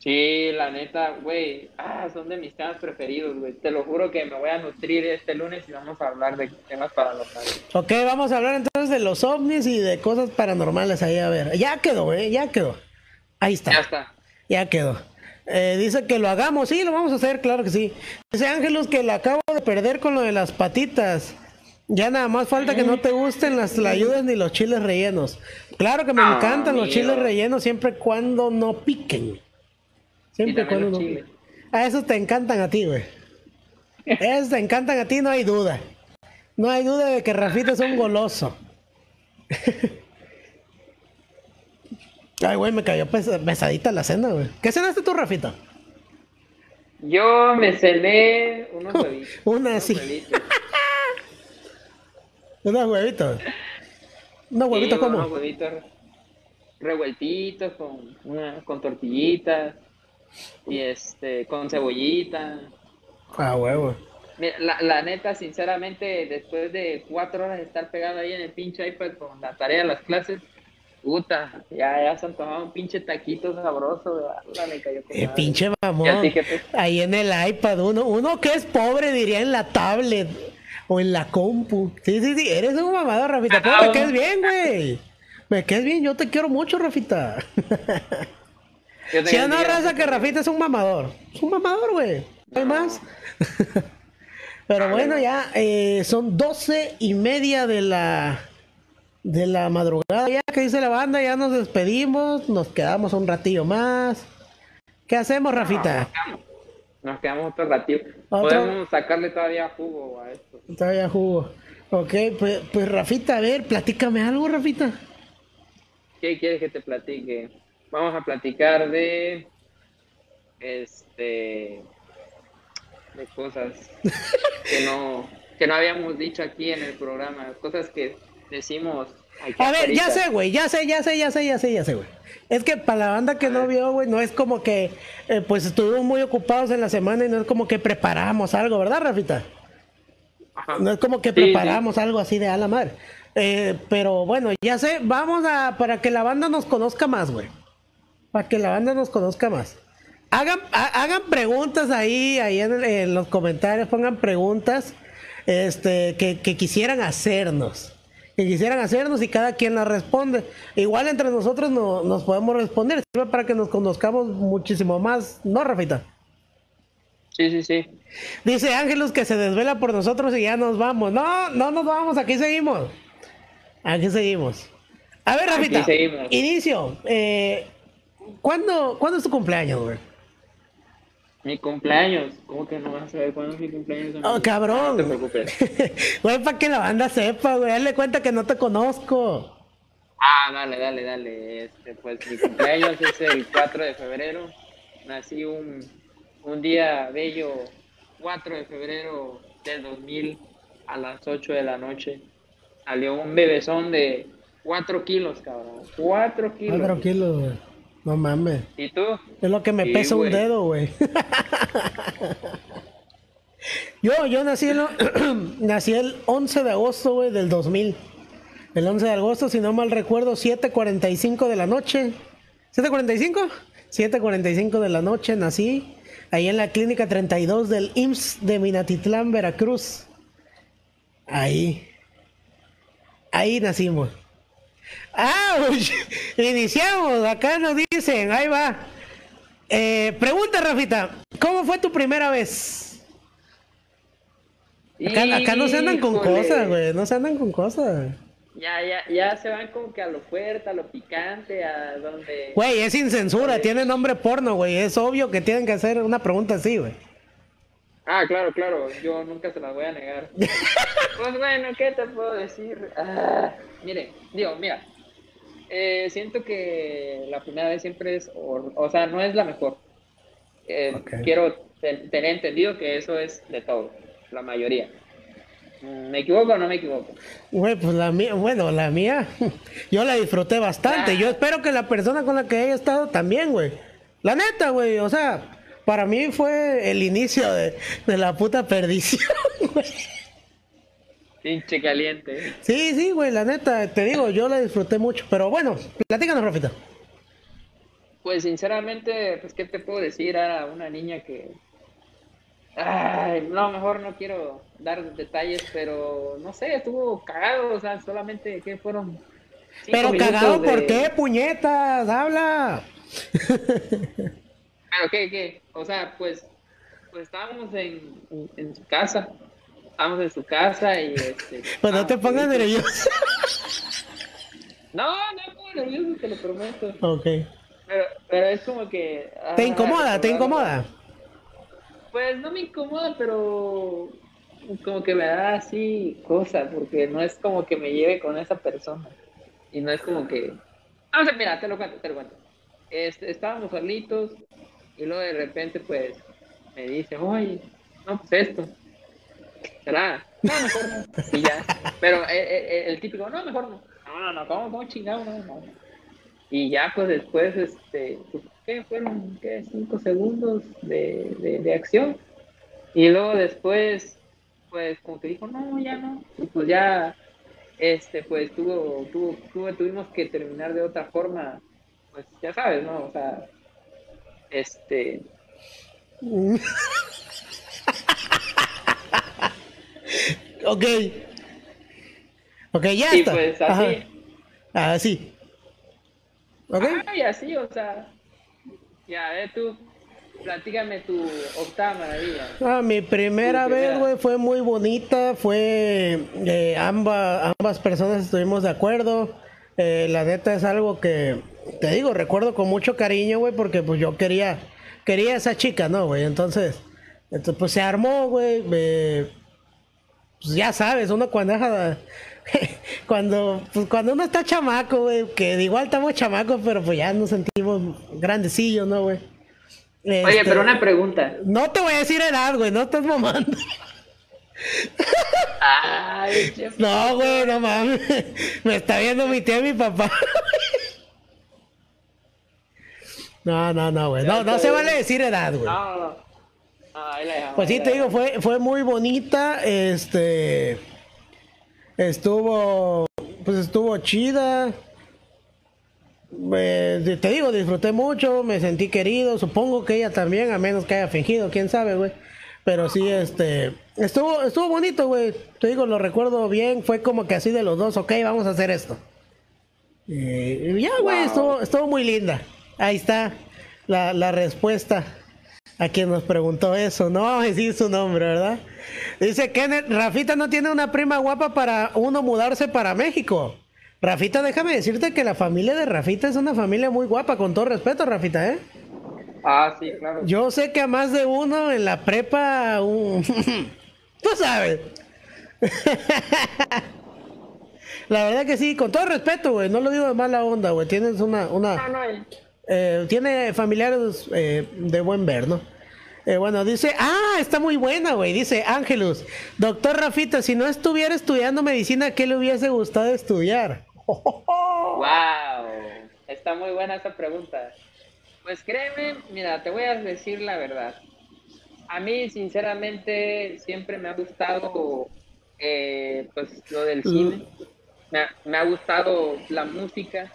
[SPEAKER 2] Sí, la neta, güey. Ah, son de mis temas preferidos, güey. Te lo juro que me voy a nutrir este lunes y vamos a hablar de temas paranormales.
[SPEAKER 1] Ok, vamos a hablar entonces de los ovnis y de cosas paranormales ahí, a ver. Ya quedó, ¿eh? Ya quedó. Ahí está.
[SPEAKER 2] Ya está.
[SPEAKER 1] Ya quedó. Eh, dice que lo hagamos, sí, lo vamos a hacer, claro que sí. Dice Ángelus que la acabo de perder con lo de las patitas. Ya nada más falta que no te gusten las ayudas ni los chiles rellenos. Claro que me
[SPEAKER 2] Ah,
[SPEAKER 1] encantan los chiles rellenos siempre cuando no piquen. Siempre cuando no piquen. A esos te encantan a ti, güey. Esos te encantan a ti, no hay duda. No hay duda de que Rafita es un goloso. Ay, güey, me cayó pesa- pesadita la cena, güey. ¿Qué cenaste tú, Rafita?
[SPEAKER 2] Yo me cené unos huevitos.
[SPEAKER 1] Una
[SPEAKER 2] unos huevitos.
[SPEAKER 1] Unos huevitos.
[SPEAKER 2] Sí,
[SPEAKER 1] huevitos
[SPEAKER 2] unos
[SPEAKER 1] como.
[SPEAKER 2] huevitos revueltitos con, una, con tortillitas y este con cebollita.
[SPEAKER 1] Ah, huevo.
[SPEAKER 2] Mira, La, la neta, sinceramente, después de cuatro horas de estar pegado ahí en el pinche iPad con la tarea de las clases, puta, ya, ya se antojaba un pinche taquito sabroso, la me cayó
[SPEAKER 1] Eh, pinche mamón. Ahí en el iPad, uno, uno que es pobre diría en la tablet o en la compu. Sí, sí, sí, eres un mamador, Rafita. Pero
[SPEAKER 2] Ah,
[SPEAKER 1] me quedes bien, güey. Me quedes bien, yo te quiero mucho, Rafita. Si no raza que Rafita es un mamador. Es un mamador, güey. No hay más. Pero bueno, ya eh, son doce y media de la de la madrugada. Ya que dice la banda, ya nos despedimos, nos quedamos un ratillo más. ¿Qué hacemos, Rafita?
[SPEAKER 2] Nos quedamos otro ratito.
[SPEAKER 1] Otro.
[SPEAKER 2] Podemos sacarle todavía jugo a esto.
[SPEAKER 1] Todavía jugo. Ok, pues, pues Rafita, a ver, platícame algo, Rafita.
[SPEAKER 2] ¿Qué quieres que te platique? Vamos a platicar de. Este. de cosas que no, que no habíamos dicho aquí en el programa. Cosas que decimos.
[SPEAKER 1] A ver, ya sé, güey, ya sé, ya sé, ya sé, ya sé, ya sé, güey. Es que para la banda que no vio, güey, no es como que, eh, pues estuvimos muy ocupados en la semana y no es como que preparamos algo, ¿verdad, Rafita?
[SPEAKER 2] Ajá.
[SPEAKER 1] No es como que
[SPEAKER 2] Sí,
[SPEAKER 1] preparamos algo así de a la madre. Eh, pero bueno, ya sé, vamos a, para que la banda nos conozca más, güey. Para que la banda nos conozca más. Hagan, ha- hagan preguntas ahí, ahí en, en los comentarios, pongan preguntas este, que, que quisieran hacernos. Que quisieran hacernos y cada quien las responde. Igual entre nosotros no, nos podemos responder. Sirve para que nos conozcamos muchísimo más. ¿No, Rafita?
[SPEAKER 2] Sí, sí, sí.
[SPEAKER 1] Dice Ángelus que se desvela por nosotros y ya nos vamos. No, no nos vamos, aquí seguimos. Aquí seguimos. A ver,
[SPEAKER 2] Aquí
[SPEAKER 1] Rafita.
[SPEAKER 2] seguimos.
[SPEAKER 1] Inicio. Eh, ¿cuándo, ¿Cuándo es tu cumpleaños, güey?
[SPEAKER 2] Mi cumpleaños. ¿Cómo que no vas a saber cuándo es mi cumpleaños? amigo?
[SPEAKER 1] Oh, cabrón.
[SPEAKER 2] No te preocupes.
[SPEAKER 1] Güey, para que la banda sepa, güey. Dale cuenta que no te conozco.
[SPEAKER 2] Ah, dale, dale, dale. Este, pues mi cumpleaños es el 4 de febrero. Nací un, un día bello, 4 de febrero del 2000 a las 8 de la noche. Salió un bebezón de 4 kilos, cabrón. 4 kilos.
[SPEAKER 1] Cuatro kilos, güey. No mames.
[SPEAKER 2] ¿Y tú?
[SPEAKER 1] Es lo que me
[SPEAKER 2] Sí,
[SPEAKER 1] pesa un dedo, güey. yo, yo nací el, nací el 11 de agosto, güey, del 2000. El 11 de agosto, si no mal recuerdo, 7.45 de la noche. ¿7.45? 7.45 de la noche nací. Ahí en la clínica 32 del IMSS de Minatitlán, Veracruz. Ahí. Ahí nacimos. ¡Ah! Iniciamos. Acá nos dicen. Ahí va. Eh, pregunta, Rafita. ¿Cómo fue tu primera vez? Acá, acá no se andan con
[SPEAKER 2] Híjole.
[SPEAKER 1] cosas, güey. No se andan con cosas.
[SPEAKER 2] Ya, ya, ya se van como que a lo fuerte, a lo picante, a donde...
[SPEAKER 1] Güey, es sin censura. Tiene nombre porno, güey. Es obvio que tienen que hacer una pregunta así, güey.
[SPEAKER 2] Ah, claro, claro, yo nunca se las voy a negar. pues bueno, ¿qué te puedo decir? Ah, mire, digo, mira, eh, siento que la primera vez siempre es, o, o sea, no es la mejor. Eh. Quiero ten- tener entendido que eso es de todo, la mayoría. ¿Me equivoco o no me equivoco?
[SPEAKER 1] Güey, pues la mía, bueno, la mía, yo la disfruté bastante.
[SPEAKER 2] Ah.
[SPEAKER 1] Yo espero que la persona con la que haya estado también, güey. La neta, güey, o sea, para mí fue el inicio de, de la puta perdición, güey.
[SPEAKER 2] Pinche caliente.
[SPEAKER 1] Sí, sí, güey, la neta, te digo, yo la disfruté mucho. Pero bueno, platícanos, Rafita.
[SPEAKER 2] Pues sinceramente, pues qué te puedo decir, era una niña que... Ay, no, mejor no quiero dar detalles, pero no sé, estuvo cagado, o sea, solamente que fueron...
[SPEAKER 1] Pero cagado,
[SPEAKER 2] de-
[SPEAKER 1] ¿por qué, puñetas? Habla.
[SPEAKER 2] Pero qué, qué, o sea, pues, pues estábamos en, en, su casa, estábamos en su casa y este...
[SPEAKER 1] Pues no te
[SPEAKER 2] ah,
[SPEAKER 1] pongas nervioso.
[SPEAKER 2] No, no pongo nervioso, te lo prometo.
[SPEAKER 1] ok.
[SPEAKER 2] Pero, pero es como que...
[SPEAKER 1] ¿Te
[SPEAKER 2] ah,
[SPEAKER 1] incomoda? ¿Te incomoda?
[SPEAKER 2] Pues no me incomoda, pero como que me da así cosa, porque no es como que me lleve con esa persona. Y no es como que... Vamos a mira, te lo cuento, te lo cuento. Este, estábamos solitos y luego de repente pues me dice, oye, no, pues esto, ¿será? No, mejor no. Y ya. Pero eh, eh, eh, el típico, no, mejor no. No, no, no, ¿cómo, cómo chingado? No, no. Y ya, pues después, este, pues, ¿qué fueron? ¿Qué? Cinco segundos de, de, de acción. Y luego después, pues como que dijo, no, ya no. Y pues ya, este, pues tuvo, tuvo, tuvo, tuvimos que terminar de otra forma, pues ya sabes, ¿no? O sea, este...
[SPEAKER 1] ok. Ok, ya está.
[SPEAKER 2] pues
[SPEAKER 1] Ajá.
[SPEAKER 2] así.
[SPEAKER 1] Así. Ok.
[SPEAKER 2] Ah, y así, o sea, ya, tú, platícame tu octava maravilla.
[SPEAKER 1] Ah, mi primera
[SPEAKER 2] Tu
[SPEAKER 1] vez, güey, fue muy bonita. Fue. eh, ambas, ambas personas estuvimos de acuerdo. Eh, la neta es algo que. Te digo, recuerdo con mucho cariño, güey, porque pues yo quería. Quería a esa chica, ¿no, güey? Entonces. entonces, pues se armó, güey. eh, pues ya sabes, uno cuando deja. Cuando, pues cuando uno está chamaco, güey, que igual estamos chamacos, pero pues ya nos sentimos grandecillos, ¿no, güey?
[SPEAKER 2] Oye,
[SPEAKER 1] Este,
[SPEAKER 2] pero una pregunta.
[SPEAKER 1] no te voy a decir edad, güey, no estás mamando.
[SPEAKER 2] Ay,
[SPEAKER 1] No, güey, no mames. Me está viendo mi tía y mi papá. No, no, no, güey. No, no se vale decir edad, güey.
[SPEAKER 2] no, no. No, ahí la dejamos,
[SPEAKER 1] Pues sí, te digo, fue, fue muy bonita. Este. Estuvo. Pues estuvo chida. Te digo, disfruté mucho, me sentí querido. Supongo que ella también, a menos que haya fingido, quién sabe, güey. Pero sí, este. Estuvo, estuvo bonito, güey. Te digo, lo recuerdo bien. Fue como que así de los dos, ok, vamos a hacer esto. Y ya, güey,
[SPEAKER 2] Wow.
[SPEAKER 1] estuvo, estuvo muy linda. Ahí está la, la respuesta a quien nos preguntó eso. No vamos a decir su nombre, ¿verdad? Dice Kenneth, Rafita no tiene una prima guapa para uno mudarse para México. Rafita, déjame decirte que la familia de Rafita es una familia muy guapa, con todo respeto, Rafita, ¿eh?
[SPEAKER 2] Ah, sí, claro.
[SPEAKER 1] Yo sé que a más de uno en la prepa, un... tú sabes. la verdad que sí, con todo respeto, güey, no lo digo de mala onda, güey. Tienes una, una,
[SPEAKER 2] No, no. Eh,
[SPEAKER 1] tiene familiares eh, de buen ver, ¿no? Eh, bueno, dice, ah, está muy buena, güey. Dice Ángelus, doctor Rafita, si no estuviera estudiando medicina, ¿qué le hubiese gustado estudiar?
[SPEAKER 2] Wow, está muy buena esa pregunta. Pues créeme, mira, te voy a decir la verdad. A mí, sinceramente, siempre me ha gustado eh, pues lo del cine. Me ha, me ha gustado la música.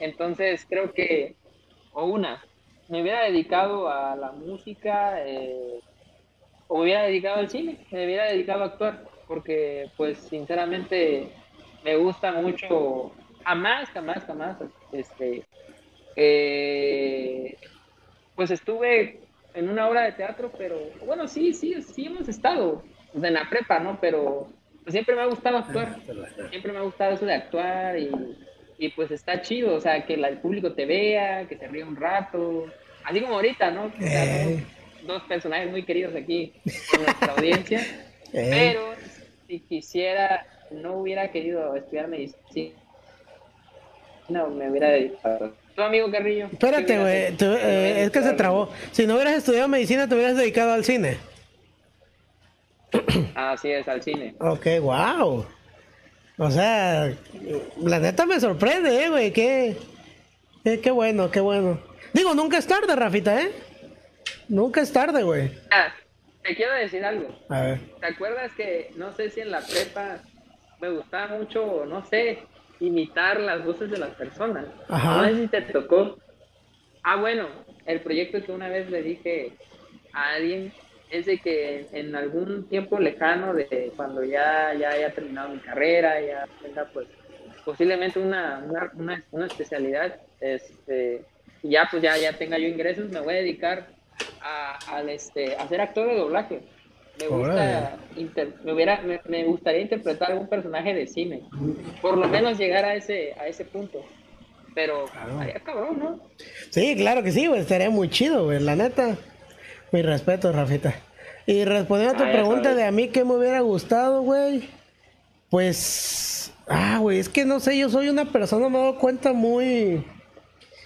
[SPEAKER 2] Entonces creo que, o una, me hubiera dedicado a la música eh, o me hubiera dedicado al cine, me hubiera dedicado a actuar, porque pues sinceramente me gusta mucho, jamás, jamás, jamás, este, eh, pues estuve en una obra de teatro, pero bueno, sí, sí, sí hemos estado en la prepa, ¿no? Pero siempre me ha gustado actuar, siempre me ha gustado eso de actuar y, y, pues está chido, o sea, que la- el público te vea, que se ríe un rato, así como ahorita, ¿no? O sea,
[SPEAKER 1] Eh.
[SPEAKER 2] dos personajes muy queridos aquí en nuestra audiencia,
[SPEAKER 1] Eh.
[SPEAKER 2] pero si quisiera, no hubiera querido estudiar medicina, no, me hubiera dedicado. ¿Tu amigo Carrillo? ¿qué
[SPEAKER 1] Espérate, güey, eh, es que se trabó. Si no hubieras estudiado medicina, te hubieras dedicado al cine.
[SPEAKER 2] Así es, al cine.
[SPEAKER 1] Ok, wow. O sea, la neta me sorprende, eh, güey. Qué, qué, qué bueno, qué bueno. Digo, nunca es tarde, Rafita, ¿eh? Nunca es tarde, güey.
[SPEAKER 2] Ah, te quiero decir algo.
[SPEAKER 1] A ver.
[SPEAKER 2] ¿Te acuerdas que no sé si en la prepa me gustaba mucho, no sé, imitar las voces de las personas?
[SPEAKER 1] Ajá.
[SPEAKER 2] No sé si te tocó. Ah, bueno, el proyecto que una vez le dije a alguien es de que en algún tiempo lejano de cuando ya, ya haya terminado mi carrera, ya tenga pues posiblemente una, una, una, una especialidad, este, y ya pues ya, ya tenga yo ingresos, me voy a dedicar a, al, este, a ser actor de doblaje. Me gusta, inter- me, hubiera, me, me gustaría interpretar algún personaje de cine, por lo menos llegar a ese, a ese punto. Pero, estaría cabrón, ¿no?
[SPEAKER 1] Sí, claro que sí, güey. Estaría muy chido, güey. La neta. Mi respeto, Rafita. Y respondiendo a tu
[SPEAKER 2] Ah,
[SPEAKER 1] pregunta de a mí que me hubiera gustado, güey. Pues. Ah, güey, es que no sé, yo soy una persona, me he dado cuenta muy.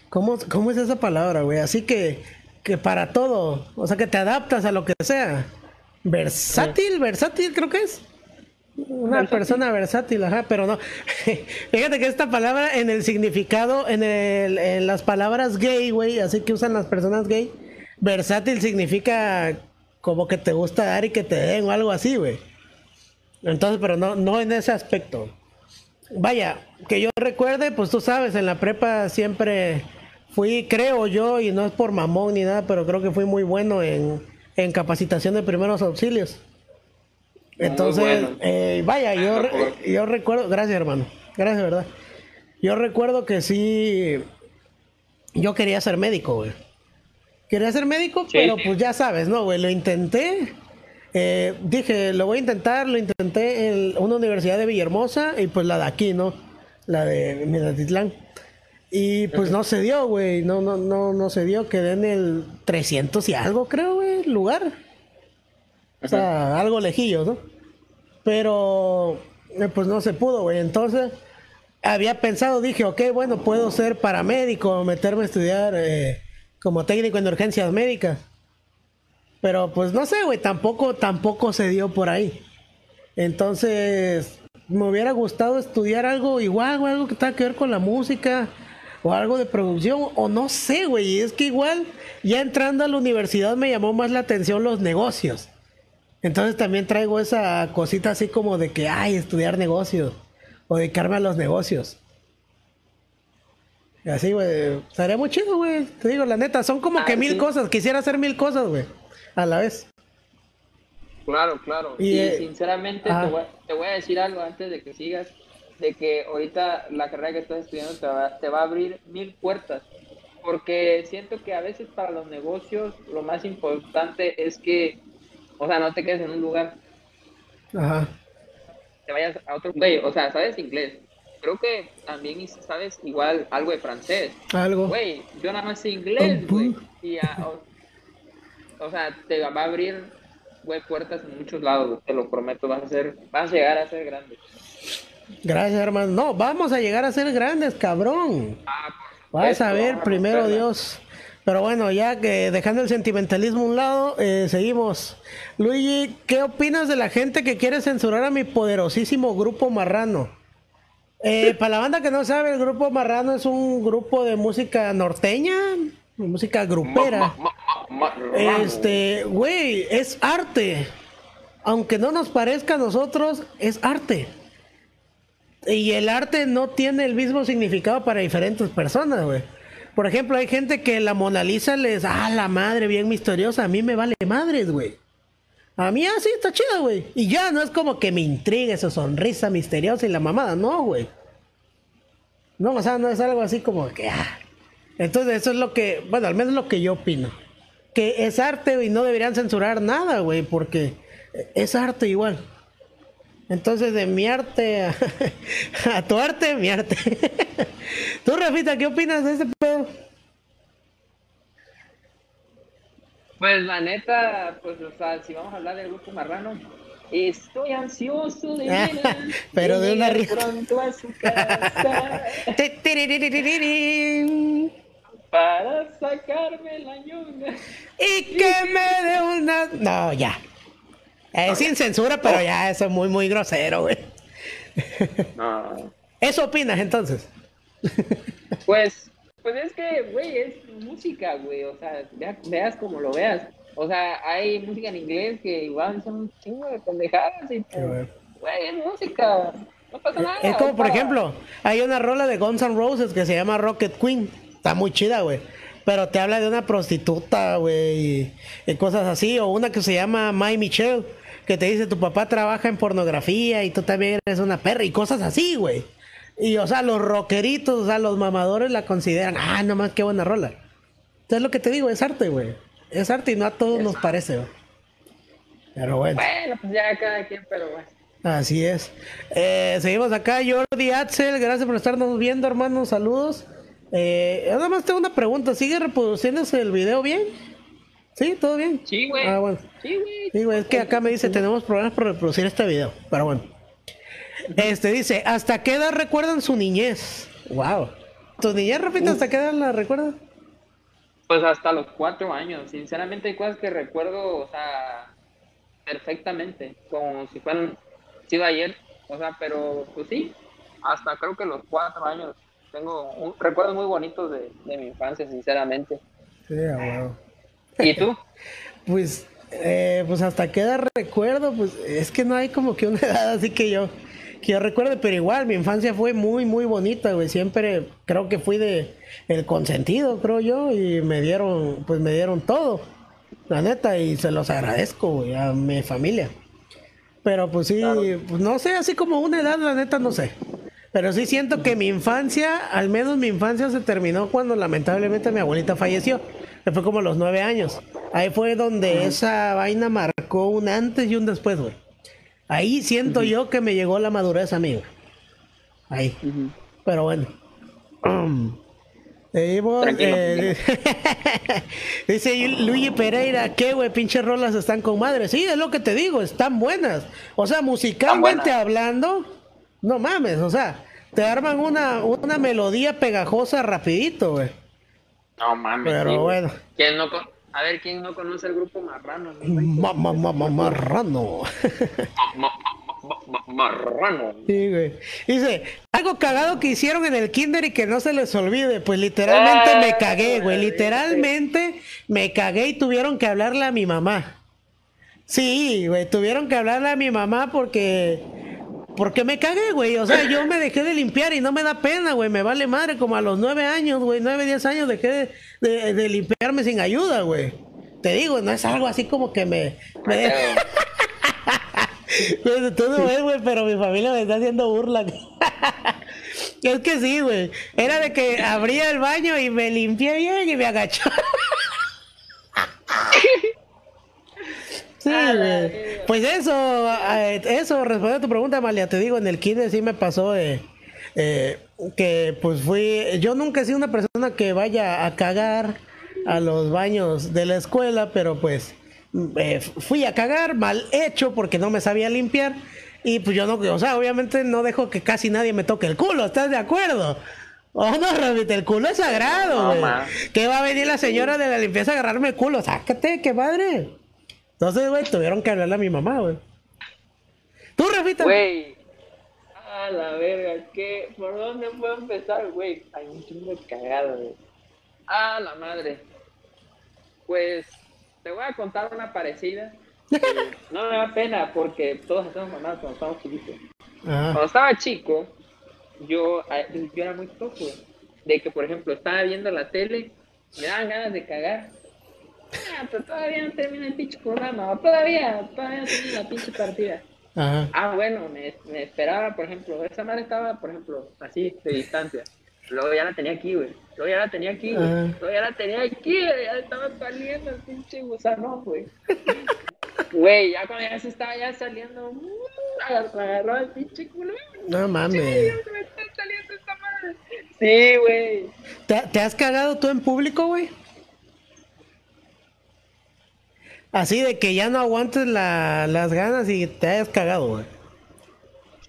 [SPEAKER 1] ¿Cómo, cómo es esa palabra, güey? Así que. que para todo, o sea, que te adaptas a lo que sea. Versátil, versátil creo que es. Una persona versátil, ajá, pero no. Fíjate que esta palabra en el significado, en, el, en las palabras gay, güey, así que usan las personas gay, versátil significa como que te gusta dar y que te den o algo así, güey. Entonces, pero no, no en ese aspecto. Vaya, que yo recuerde, pues tú sabes, en la prepa siempre fui, creo yo, y no es por mamón ni nada, pero creo que fui muy bueno en, en capacitación de primeros auxilios. Entonces, eh, vaya, yo, yo recuerdo, gracias hermano, gracias, verdad. Yo recuerdo que sí, yo quería ser médico, güey. Quería ser médico, pero pues ya sabes, ¿no, güey? Lo intenté. Eh, dije, lo voy a intentar, lo intenté en una universidad de Villahermosa y pues la de aquí, ¿no? La de Minatitlán. Y pues no se dio, güey. No, no, no, no se dio. Quedé en el 300 y algo, creo, güey, lugar. O sea, algo lejillo, ¿no? Pero, eh, pues no se pudo, güey. Entonces, había pensado, dije, ok, bueno, puedo ser paramédico, meterme a estudiar eh, como técnico en urgencias médicas. Pero, pues no sé, güey, tampoco, tampoco se dio por ahí. Entonces, me hubiera gustado estudiar algo igual, güey, algo que tenga que ver con la música o algo de producción, o no sé, güey. Es que igual, ya entrando a la universidad me llamó más la atención los negocios. Entonces también traigo esa cosita así como de que, ay, estudiar negocios o dedicarme a los negocios. Y así, güey, estaría muy chido, güey. Te digo, la neta, son como que mil cosas. Quisiera hacer mil cosas, güey, a la vez.
[SPEAKER 2] Claro, claro. Y, eh, sinceramente te voy, te voy, a decir algo antes de que sigas, de que ahorita la carrera que estás estudiando te va, te va a abrir mil puertas. Porque siento que a veces para los negocios lo más importante es que o sea, no te quedes en un lugar. Ajá. Te vayas a otro güey, o sea, sabes inglés. Creo que también sabes igual algo de francés.
[SPEAKER 1] Algo.
[SPEAKER 2] Güey, yo nada más sé inglés, güey. Y o, sea, te va a abrir, güey, puertas en muchos lados, te lo prometo, vas a ser, vas a llegar a ser grande.
[SPEAKER 1] Gracias, hermano. No, vamos a llegar a ser grandes, cabrón. Ah, vas a ver, primero Dios. Pero bueno, ya que dejando el sentimentalismo a un lado, eh, seguimos. Luigi, ¿qué opinas de la gente que quiere censurar a mi poderosísimo grupo marrano? Eh, para la banda que no sabe, el grupo marrano es un grupo de música norteña, música grupera. Este, güey, es arte. Aunque no nos parezca a nosotros, es arte. Y el arte no tiene el mismo significado para diferentes personas, güey. Por ejemplo, hay gente que la Mona Lisa les, ah, la madre bien misteriosa, a mí me vale madres, güey. A mí así ah, está chida, güey. Y ya no es como que me intrigue su sonrisa misteriosa y la mamada, no, güey. No, o sea, no es algo así como que, ah. Entonces, eso es lo que, bueno, al menos lo que yo opino. Que es arte y no deberían censurar nada, güey, porque es arte igual. Entonces, de mi arte a, tu arte, mi arte. Tú, Rafita, ¿qué opinas de este pedo?
[SPEAKER 2] Pues la neta, pues, o sea, si vamos a hablar del grupo marrano, estoy ansioso de ver.
[SPEAKER 1] Pero de, una
[SPEAKER 2] pronto a su casa. para sacarme la ñonga.
[SPEAKER 1] Y que me dé una. No, ya. Es sin censura, pero ya eso es muy, muy grosero, güey. No. ¿Eso opinas entonces?
[SPEAKER 2] Pues, pues es que, güey, es música, güey. O sea, veas, como lo veas. O sea, hay música en inglés que igual son un chingo de pendejadas y pues, güey, es música. No pasa nada.
[SPEAKER 1] Es como, por ejemplo, hay una rola de Guns N' Roses que se llama Rocket Queen. Está muy chida, güey pero te habla de una prostituta, güey, y, cosas así, o una que se llama My Michelle, que te dice tu papá trabaja en pornografía y tú también eres una perra y cosas así, güey. Y o sea, los rockeritos, o sea, los mamadores la consideran, ah, nomás qué buena rola. Entonces lo que te digo, es arte, güey. Es arte y no a todos nos parece, güey. Pero bueno.
[SPEAKER 2] Bueno, pues ya cada quien, pero bueno.
[SPEAKER 1] Así es. Eh, seguimos acá, Jordi Axel, gracias por estarnos viendo, hermanos, saludos. Eh, nada más tengo una pregunta, ¿sigue reproduciéndose el video bien? ¿Sí? ¿Todo bien?
[SPEAKER 2] Sí, güey. Ah, bueno.
[SPEAKER 1] Sí, güey. es que acá me dice, tenemos problemas para reproducir este video. Pero bueno. Este dice, ¿hasta qué edad recuerdan su niñez? Wow. ¿Tu niñez, repito, hasta qué edad la recuerdan?
[SPEAKER 2] Pues hasta los cuatro años. Sinceramente hay cosas que recuerdo, o sea, perfectamente, como si fueran sido ayer. O sea, pero pues sí, hasta creo que los cuatro años. Tengo un, recuerdos muy bonitos de, mi infancia, sinceramente.
[SPEAKER 1] Sí, wow.
[SPEAKER 2] ¿Y tú?
[SPEAKER 1] pues, eh, pues hasta qué edad recuerdo, pues es que no hay como que una edad así que yo que yo recuerde, pero igual mi infancia fue muy, muy bonita, güey. Siempre creo que fui de el consentido, creo yo, y me dieron, pues me dieron todo, la neta, y se los agradezco, güey, a mi familia. Pero pues sí, pues, no sé, así como una edad, la neta, no sé. Pero sí siento que mi infancia, al menos mi infancia se terminó cuando lamentablemente mi abuelita falleció. Fue como los nueve años. Ahí fue donde esa vaina marcó un antes y un después, güey. Ahí siento yo que me llegó la madurez, amigo. Ahí. Pero bueno. Eh, dice Luigi Pereira, ¿qué güey? Pinches rolas están con madre. Sí, es lo que te digo, están buenas. O sea, musicalmente hablando, no mames, o sea, te arman una, una melodía pegajosa rapidito, güey.
[SPEAKER 2] No mames.
[SPEAKER 1] Pero bueno.
[SPEAKER 2] ¿Quién no, a ver, ¿quién no conoce el grupo Marrano?
[SPEAKER 1] marrano.
[SPEAKER 2] marrano.
[SPEAKER 1] Sí, güey. Dice, algo cagado que hicieron en el kinder y que no se les olvide. Pues literalmente me cagué, güey. Literalmente me cagué y tuvieron que hablarle a mi mamá. Sí, güey, tuvieron que hablarle a mi mamá porque porque me cagué, güey. O sea, yo me dejé de limpiar y no me da pena, güey. Me vale madre. Como a los nueve años, güey, nueve, diez años dejé de, limpiarme sin ayuda, güey. Te digo, no es algo así como que me... me... tú no ves, güey, pero mi familia me está haciendo burla. es que sí, güey. Era de que abría el baño y me limpié bien y me agachó. Sí, Pues eso, eso, responde a tu pregunta, Malia. Te digo, en el kinder sí me pasó eh, eh, que pues fui, yo nunca he sido una persona que vaya a cagar a los baños de la escuela, pero pues eh, fui a cagar mal hecho porque no me sabía limpiar y pues yo no, o sea, obviamente no dejo que casi nadie me toque el culo, ¿estás de acuerdo? Oh, no, Ramita, el culo es sagrado, güey. ¿Qué va a venir la señora de la limpieza a agarrarme el culo? Sácate, qué padre. Entonces, güey, tuvieron que hablarle a mi mamá, güey. ¿Tú, Rafita?
[SPEAKER 2] Güey. A la verga, ¿qué? ¿Por dónde puedo empezar, güey? Hay un chingo cagado, güey. A la madre. Pues, te voy a contar una parecida. no me da pena porque todos hacemos mamás cuando estamos chiquitos. Cuando estaba chico, yo, yo era muy toco, de que, por ejemplo, estaba viendo la tele, me daban ganas de cagar Ah, pero todavía no termina el pinche programa. Todavía, todavía no termina la pinche partida. Ah, bueno, me, me, esperaba, por ejemplo, esa madre estaba, por ejemplo, así, de distancia. Luego ya la tenía aquí, güey. Luego ya la tenía aquí, güey. Luego ya la tenía aquí, güey. Ya estaba saliendo el pinche gusano, güey. Güey, ya cuando ya se estaba ya saliendo, uh, agarró el pinche culo.
[SPEAKER 1] No mames.
[SPEAKER 2] Sí, me está saliendo esta madre. Sí, güey.
[SPEAKER 1] ¿Te, ¿Te has cagado tú en público, güey? Así de que ya no aguantes las ganas y te hayas cagado, güey.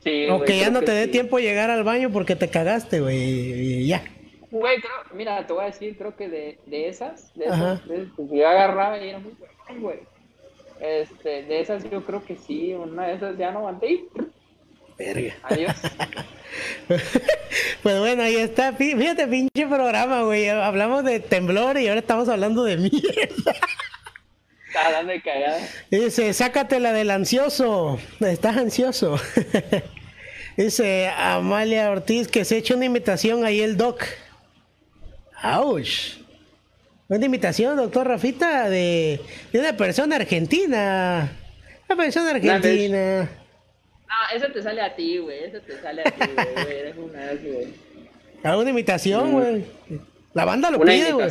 [SPEAKER 2] Sí,
[SPEAKER 1] o que ya no te dé tiempo llegar al baño porque te cagaste, güey, y ya.
[SPEAKER 2] Güey, creo, mira, te voy a decir, creo que de, de esas, de esas, de pues, yo agarraba y era muy bueno, güey. Este, de esas yo creo que sí, una de esas ya no aguanté y...
[SPEAKER 1] Verga.
[SPEAKER 2] Adiós.
[SPEAKER 1] pues bueno, ahí está. Fíjate, pinche programa, güey. Hablamos de temblor y ahora estamos hablando de mierda.
[SPEAKER 2] Está dando de cagada.
[SPEAKER 1] Dice, sácatela del ansioso. Estás ansioso. Dice Amalia Ortiz que se echa una imitación ahí el doc. ¡Auch! Una imitación, doctor Rafita, de, de una persona argentina. Una persona argentina.
[SPEAKER 2] No, eso te sale a ti, güey. Eso te sale a ti, güey. Eres una güey.
[SPEAKER 1] Ah, una imitación, güey. La banda lo pide, güey.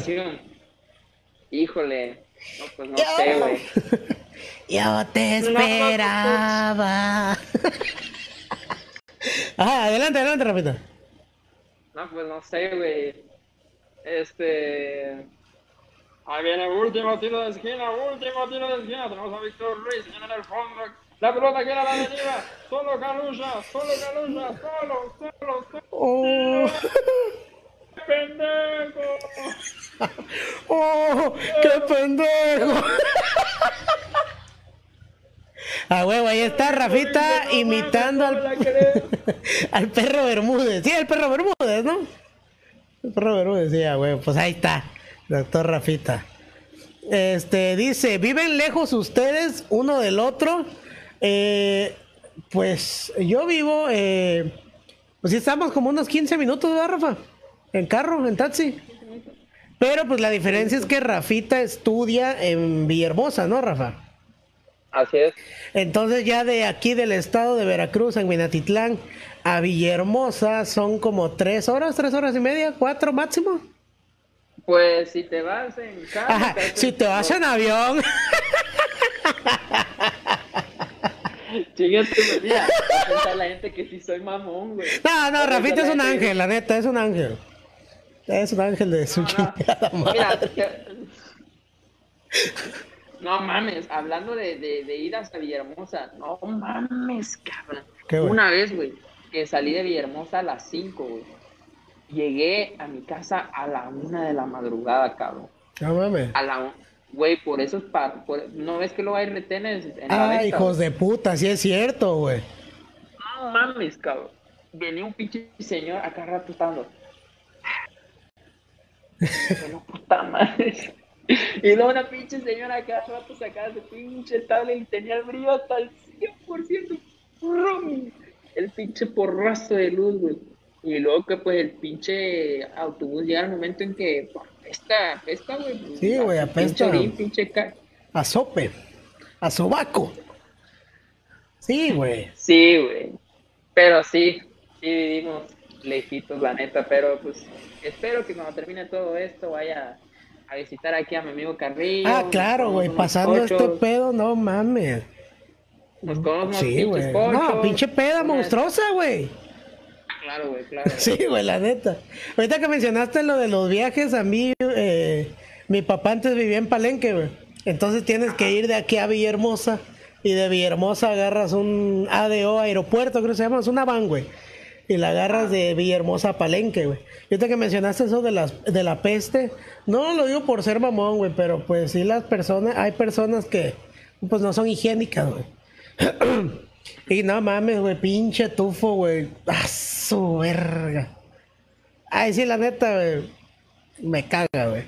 [SPEAKER 2] Híjole. No, pues no sé, güey.
[SPEAKER 1] Yo te esperaba. ah, adelante, adelante, rapita.
[SPEAKER 2] No, pues no sé, güey. Este. Ahí viene el último tiro de esquina, último tiro de esquina. Tenemos a Víctor Luis en el fondo. La pelota queda a la avenida. Solo Calucha, solo Calucha, solo, solo, solo. Oh. ¡Pendejo!
[SPEAKER 1] ¡Oh! ¡Qué pendejo! A huevo, ahí está Rafita imitando al, perro Bermúdez. Sí, el perro Bermúdez, ¿no? El perro Bermúdez, sí, a huevo. Pues ahí está, doctor Rafita. Este, dice, ¿viven lejos ustedes uno del otro? Eh, pues yo vivo, eh, pues sí estamos como unos 15 minutos, ¿verdad, Rafa? En carro, en taxi. Pero pues la diferencia es que Rafita estudia en Villahermosa, ¿no, Rafa?
[SPEAKER 2] Así es.
[SPEAKER 1] Entonces ya de aquí del estado de Veracruz, en Minatitlán, a Villahermosa son como tres horas, tres horas y media, cuatro máximo.
[SPEAKER 2] Pues si te vas en carro,
[SPEAKER 1] Ajá,
[SPEAKER 2] te haces-
[SPEAKER 1] si te vas en avión.
[SPEAKER 2] A pensar la gente que sí soy mamón, güey.
[SPEAKER 1] No, no, Rafita es un ángel, la neta, es un ángel. Es un ángel de su chingada madre.
[SPEAKER 2] Mira, te- no mames, hablando de, de, de ir hasta Villahermosa, no mames, cabrón. Una vez, güey, que salí de Villahermosa a las 5, güey. Llegué a mi casa a la una de la madrugada, cabrón.
[SPEAKER 1] No mames.
[SPEAKER 2] A la güey, por eso es por- no ves que luego hay retenes en la
[SPEAKER 1] Ah,
[SPEAKER 2] venta,
[SPEAKER 1] hijos de puta, sí es cierto, güey.
[SPEAKER 2] No mames, cabrón. Venía un pinche señor acá rato estando. Bueno, puta madre. Y luego una pinche señora acá rato sacaba su pinche tablet y tenía el brillo hasta el 100%. ¡Rum! El pinche porrazo de luz, güey. Y luego que pues el pinche autobús llega al momento en que pues, apesta, apesta, güey.
[SPEAKER 1] Sí, güey,
[SPEAKER 2] Pinche
[SPEAKER 1] apesta.
[SPEAKER 2] pinche ca-
[SPEAKER 1] A sope. A sobaco. Sí, güey.
[SPEAKER 2] Sí, güey. Pero sí, sí vivimos lejitos, la neta. Pero pues espero que cuando termine todo esto vaya a visitar aquí a mi amigo Carrillo.
[SPEAKER 1] Ah, claro, güey. Pasando este pedo, no mames.
[SPEAKER 2] Nos comemos unos
[SPEAKER 1] Sí, güey. No, pinche peda monstruosa, güey.
[SPEAKER 2] Claro, güey, claro.
[SPEAKER 1] Sí, güey, la neta. Ahorita que mencionaste lo de los viajes, a mí, eh, mi papá antes vivía en Palenque, güey. Entonces tienes que ir de aquí a Villahermosa y de Villahermosa agarras un ADO aeropuerto, creo que se llama, es una van, güey. Y la agarras de Villahermosa a Palenque, güey. Y ahorita que mencionaste eso de, las, de la peste, no lo digo por ser mamón, güey, pero pues sí las personas, hay personas que pues no son higiénicas, güey. Y no mames, güey, pinche tufo, güey. A su verga. Ay, sí, la neta, güey. Me caga, güey.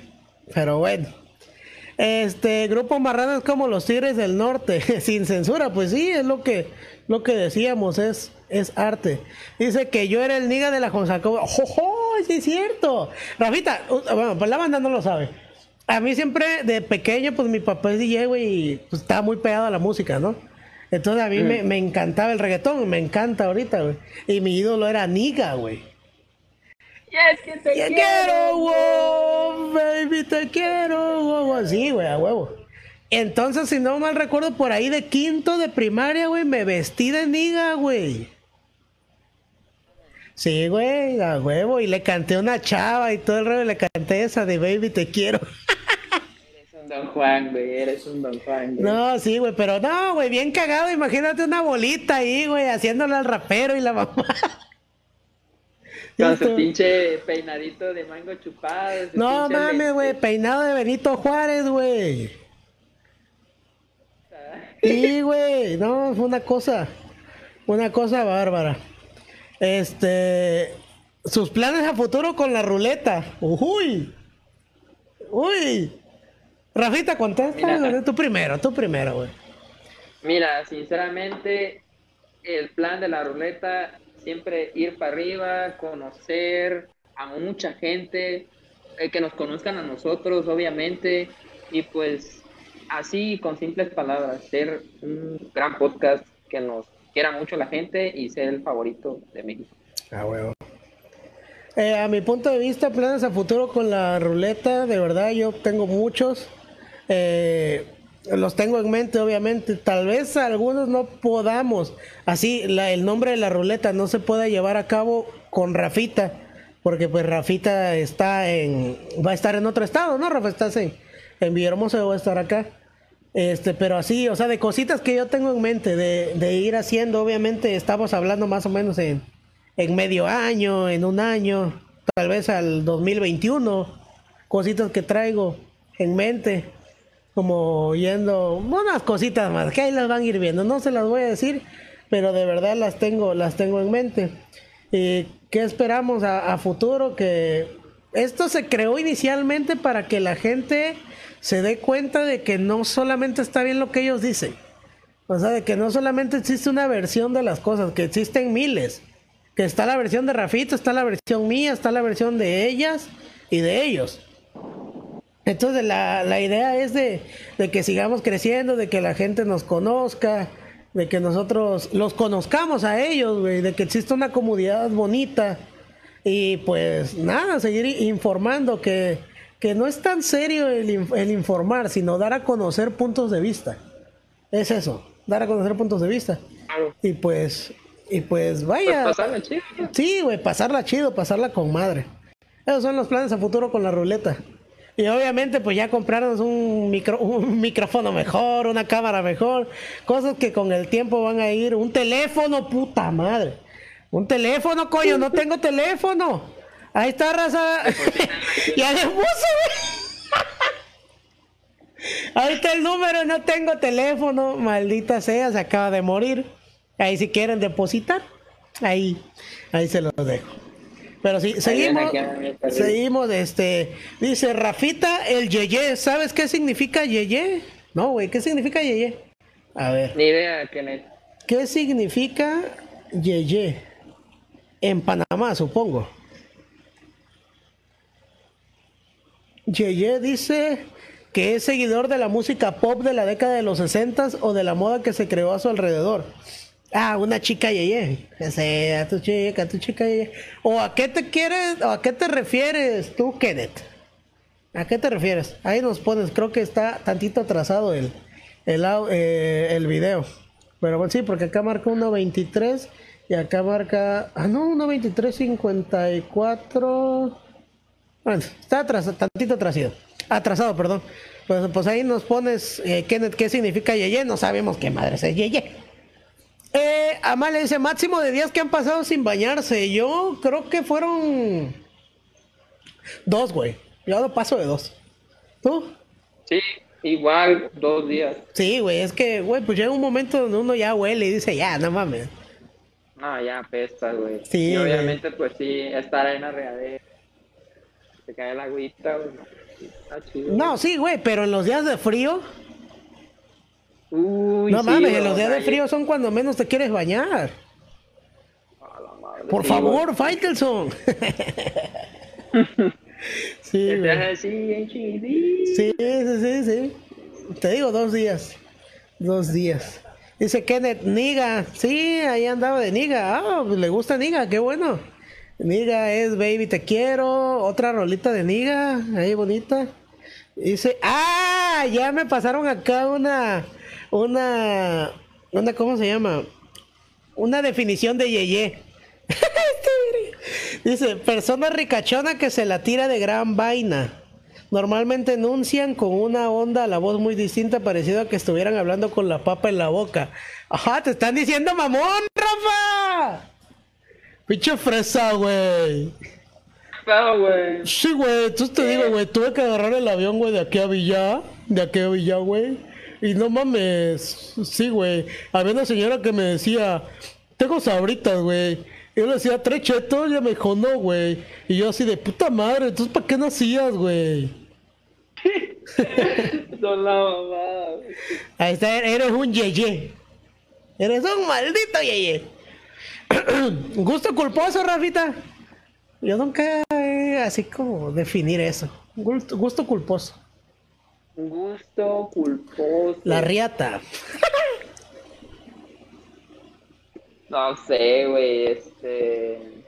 [SPEAKER 1] Pero bueno. Este, grupo marrano es como los Tigres del Norte, sin censura, pues sí, es lo que, lo que decíamos, es, es arte. Dice que yo era el niga de la Jonsacoba. ¡Jojo! Sí, es cierto. Rafita, uh, bueno, pues la banda no lo sabe. A mí siempre, de pequeño, pues mi papá es DJ, güey, y pues, estaba muy pegado a la música, ¿no? Entonces a mí me, me encantaba el reggaetón, me encanta ahorita, güey. Y mi ídolo era Niga, güey.
[SPEAKER 2] Ya es que te
[SPEAKER 1] Te quiero, wow, baby, te quiero, wow, así, güey, a huevo. Entonces, si no mal recuerdo, por ahí de quinto de primaria, güey, me vestí de niga, güey. Sí, güey, a huevo, y le canté una chava y todo el rollo, le canté esa de baby, te quiero.
[SPEAKER 2] Eres un don Juan, güey, eres un don Juan, güey.
[SPEAKER 1] No, sí, güey, pero no, güey, bien cagado, imagínate una bolita ahí, güey, haciéndole al rapero y la mamá.
[SPEAKER 2] Con su
[SPEAKER 1] Esto-
[SPEAKER 2] pinche peinadito de mango chupado.
[SPEAKER 1] No mames, güey, peinado de Benito Juárez, güey. Sí, güey, no, fue una cosa, una cosa bárbara. Este, sus planes a futuro con la ruleta. Uy, uy. Rafita, contesta,
[SPEAKER 2] Mira.
[SPEAKER 1] tú primero, tú primero, güey.
[SPEAKER 2] Mira, sinceramente, el plan de la ruleta, siempre ir para arriba, conocer a mucha gente, eh, que nos conozcan a nosotros, obviamente, y pues así, con simples palabras, ser un gran podcast que nos quiera mucho la gente y ser el favorito de México.
[SPEAKER 1] Ah, huevo. Eh, a mi punto de vista, planes a futuro con la ruleta, de verdad yo tengo muchos. Eh, los tengo en mente, obviamente. Tal vez algunos no podamos. Así, la- el nombre de la ruleta no se pueda llevar a cabo con Rafita, porque pues Rafita está en, va a estar en otro estado, ¿no? Rafa, estás en, en Villahermosa, yo voy a estar acá. Este, pero así, o sea, de cositas que yo tengo en mente, de, de ir haciendo, obviamente estamos hablando más o menos en, en medio año, en un año, tal vez al 2021, cositas que traigo. en mente, como yendo unas cositas más, que ahí las van a ir viendo, no se las voy a decir, pero de verdad las tengo, las tengo en mente. ¿Y qué esperamos a, a futuro? Que esto se creó inicialmente para que la gente se dé cuenta de que no solamente está bien lo que ellos dicen. O sea, de que no solamente existe una versión de las cosas, que existen miles. Que está la versión de Rafito, está la versión mía, está la versión de ellas y de ellos. Entonces la, la idea es de, de, que sigamos creciendo, de que la gente nos conozca, de que nosotros los conozcamos a ellos, de que exista una comunidad bonita. Y pues nada, seguir informando que que no es tan serio el, el, informar, sino dar a conocer puntos de vista. Es eso, dar a conocer puntos de vista. Claro. Y pues, y pues vaya.
[SPEAKER 2] Pues pasarla chido.
[SPEAKER 1] Sí, güey, pasarla chido, pasarla con madre. Esos son los planes a futuro con la ruleta. Y obviamente, pues ya comprarnos un, micro, un micrófono mejor, una cámara mejor, cosas que con el tiempo van a ir. Un teléfono, puta madre. Un teléfono, coño, no tengo teléfono. Ahí está, raza. ya le puso, Ahí está el número, no tengo teléfono. Maldita sea, se acaba de morir. Ahí si quieren depositar, ahí, ahí se los dejo. Pero sí, seguimos, seguimos, este, dice Rafita el Yeye, ¿sabes qué significa Yeye? No, güey, ¿qué significa Yeye? A ver.
[SPEAKER 2] Ni idea, Kenneth.
[SPEAKER 1] ¿Qué significa Yeye? En Panamá, supongo. Yeye dice que es seguidor de la música pop de la década de los 60 o de la moda que se creó a su alrededor. Ah, una chica Yeye. a tu chica, a tu chica Yeye. ¿O a qué te quieres, o a qué te refieres tú, Kenneth? ¿A qué te refieres? Ahí nos pones, creo que está tantito atrasado el, el, eh, el video. Pero bueno, sí, porque acá marca 1.23 y acá marca... Ah, no, 1.23.54... Bueno, está atrasado, tantito atrasado. Atrasado, perdón. Pues, pues ahí nos pones, eh, Kenneth, ¿qué significa Yeye? No sabemos qué madre es Yeye. Eh, Amalia dice, máximo de días que han pasado sin bañarse. Yo creo que fueron dos, güey. Yo no paso de dos. ¿Tú?
[SPEAKER 2] Sí, igual, dos días.
[SPEAKER 1] Sí, güey, es que, güey, pues llega un momento donde uno ya huele y dice, ya, no mames.
[SPEAKER 2] No, ya apesta, güey. Sí. Y obviamente, pues sí, estar en la regadera cae la agüita,
[SPEAKER 1] No, sí, güey, pero en los días de frío.
[SPEAKER 2] Uy,
[SPEAKER 1] no mames, en los días de frío son cuando menos te quieres bañar. Por favor, Faitelson.
[SPEAKER 2] sí, sí,
[SPEAKER 1] sí, sí, sí. Te digo dos días. Dos días. Dice Kenneth, Niga. Sí, ahí andaba de Niga. Ah, pues le gusta Niga, qué bueno. Niga es Baby Te Quiero. Otra rolita de Niga. Ahí bonita. Dice, ah, ya me pasaron acá una, una, una, ¿cómo se llama? Una definición de Yeye. Dice, persona ricachona que se la tira de gran vaina. Normalmente enuncian con una onda, la voz muy distinta, parecido a que estuvieran hablando con la papa en la boca. Ajá, te están diciendo mamón, Rafa. Pinche fresa, güey.
[SPEAKER 2] Claro, güey.
[SPEAKER 1] Sí, güey. Entonces te digo, güey, tuve que agarrar el avión, güey, de aquí a Villa. De aquí a Villa, güey. Y no mames. Sí, güey. Había una señora que me decía, tengo sabritas, güey. Y yo le decía, tres chetos. Y ella me dijo, no, güey. Y yo así de puta madre. Entonces, ¿para qué nacías, güey?
[SPEAKER 2] Son la mamada.
[SPEAKER 1] Ahí está, eres un yeye. Eres un maldito yeye. Gusto culposo, Rafita. Yo nunca así como definir eso. Gusto, gusto culposo.
[SPEAKER 2] Gusto culposo.
[SPEAKER 1] La riata.
[SPEAKER 2] no sé, güey, este.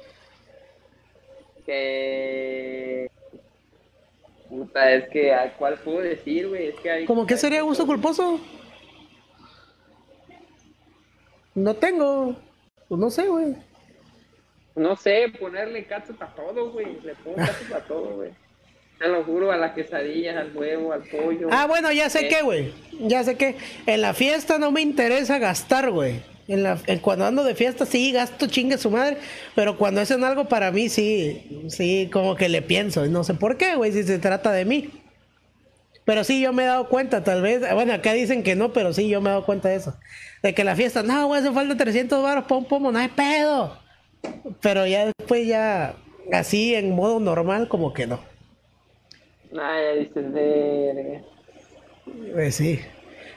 [SPEAKER 2] Que. Puta, es que ¿a cuál puedo decir, güey? Es que hay.
[SPEAKER 1] ¿Cómo que sería gusto culposo? No tengo. Pues no sé, güey.
[SPEAKER 2] No sé, ponerle cacho a todo, güey. Le pongo cacho a todo, güey. Te lo juro, a las quesadillas, al huevo, al pollo.
[SPEAKER 1] Ah, bueno, ya sé qué, güey. Ya sé qué. En la fiesta no me interesa gastar, güey. En la, cuando ando de fiesta sí gasto chingue su madre, pero cuando hacen algo para mí sí, sí, como que le pienso, no sé por qué, güey, si se trata de mí. Pero sí, yo me he dado cuenta, tal vez. Bueno, acá dicen que no, pero sí, yo me he dado cuenta de eso. De que la fiesta, no, güey, hace falta 300 baros pom, pom, no hay pedo. Pero ya después, ya así en modo normal, como que no.
[SPEAKER 2] Nah, ya dices, verga.
[SPEAKER 1] Pues sí.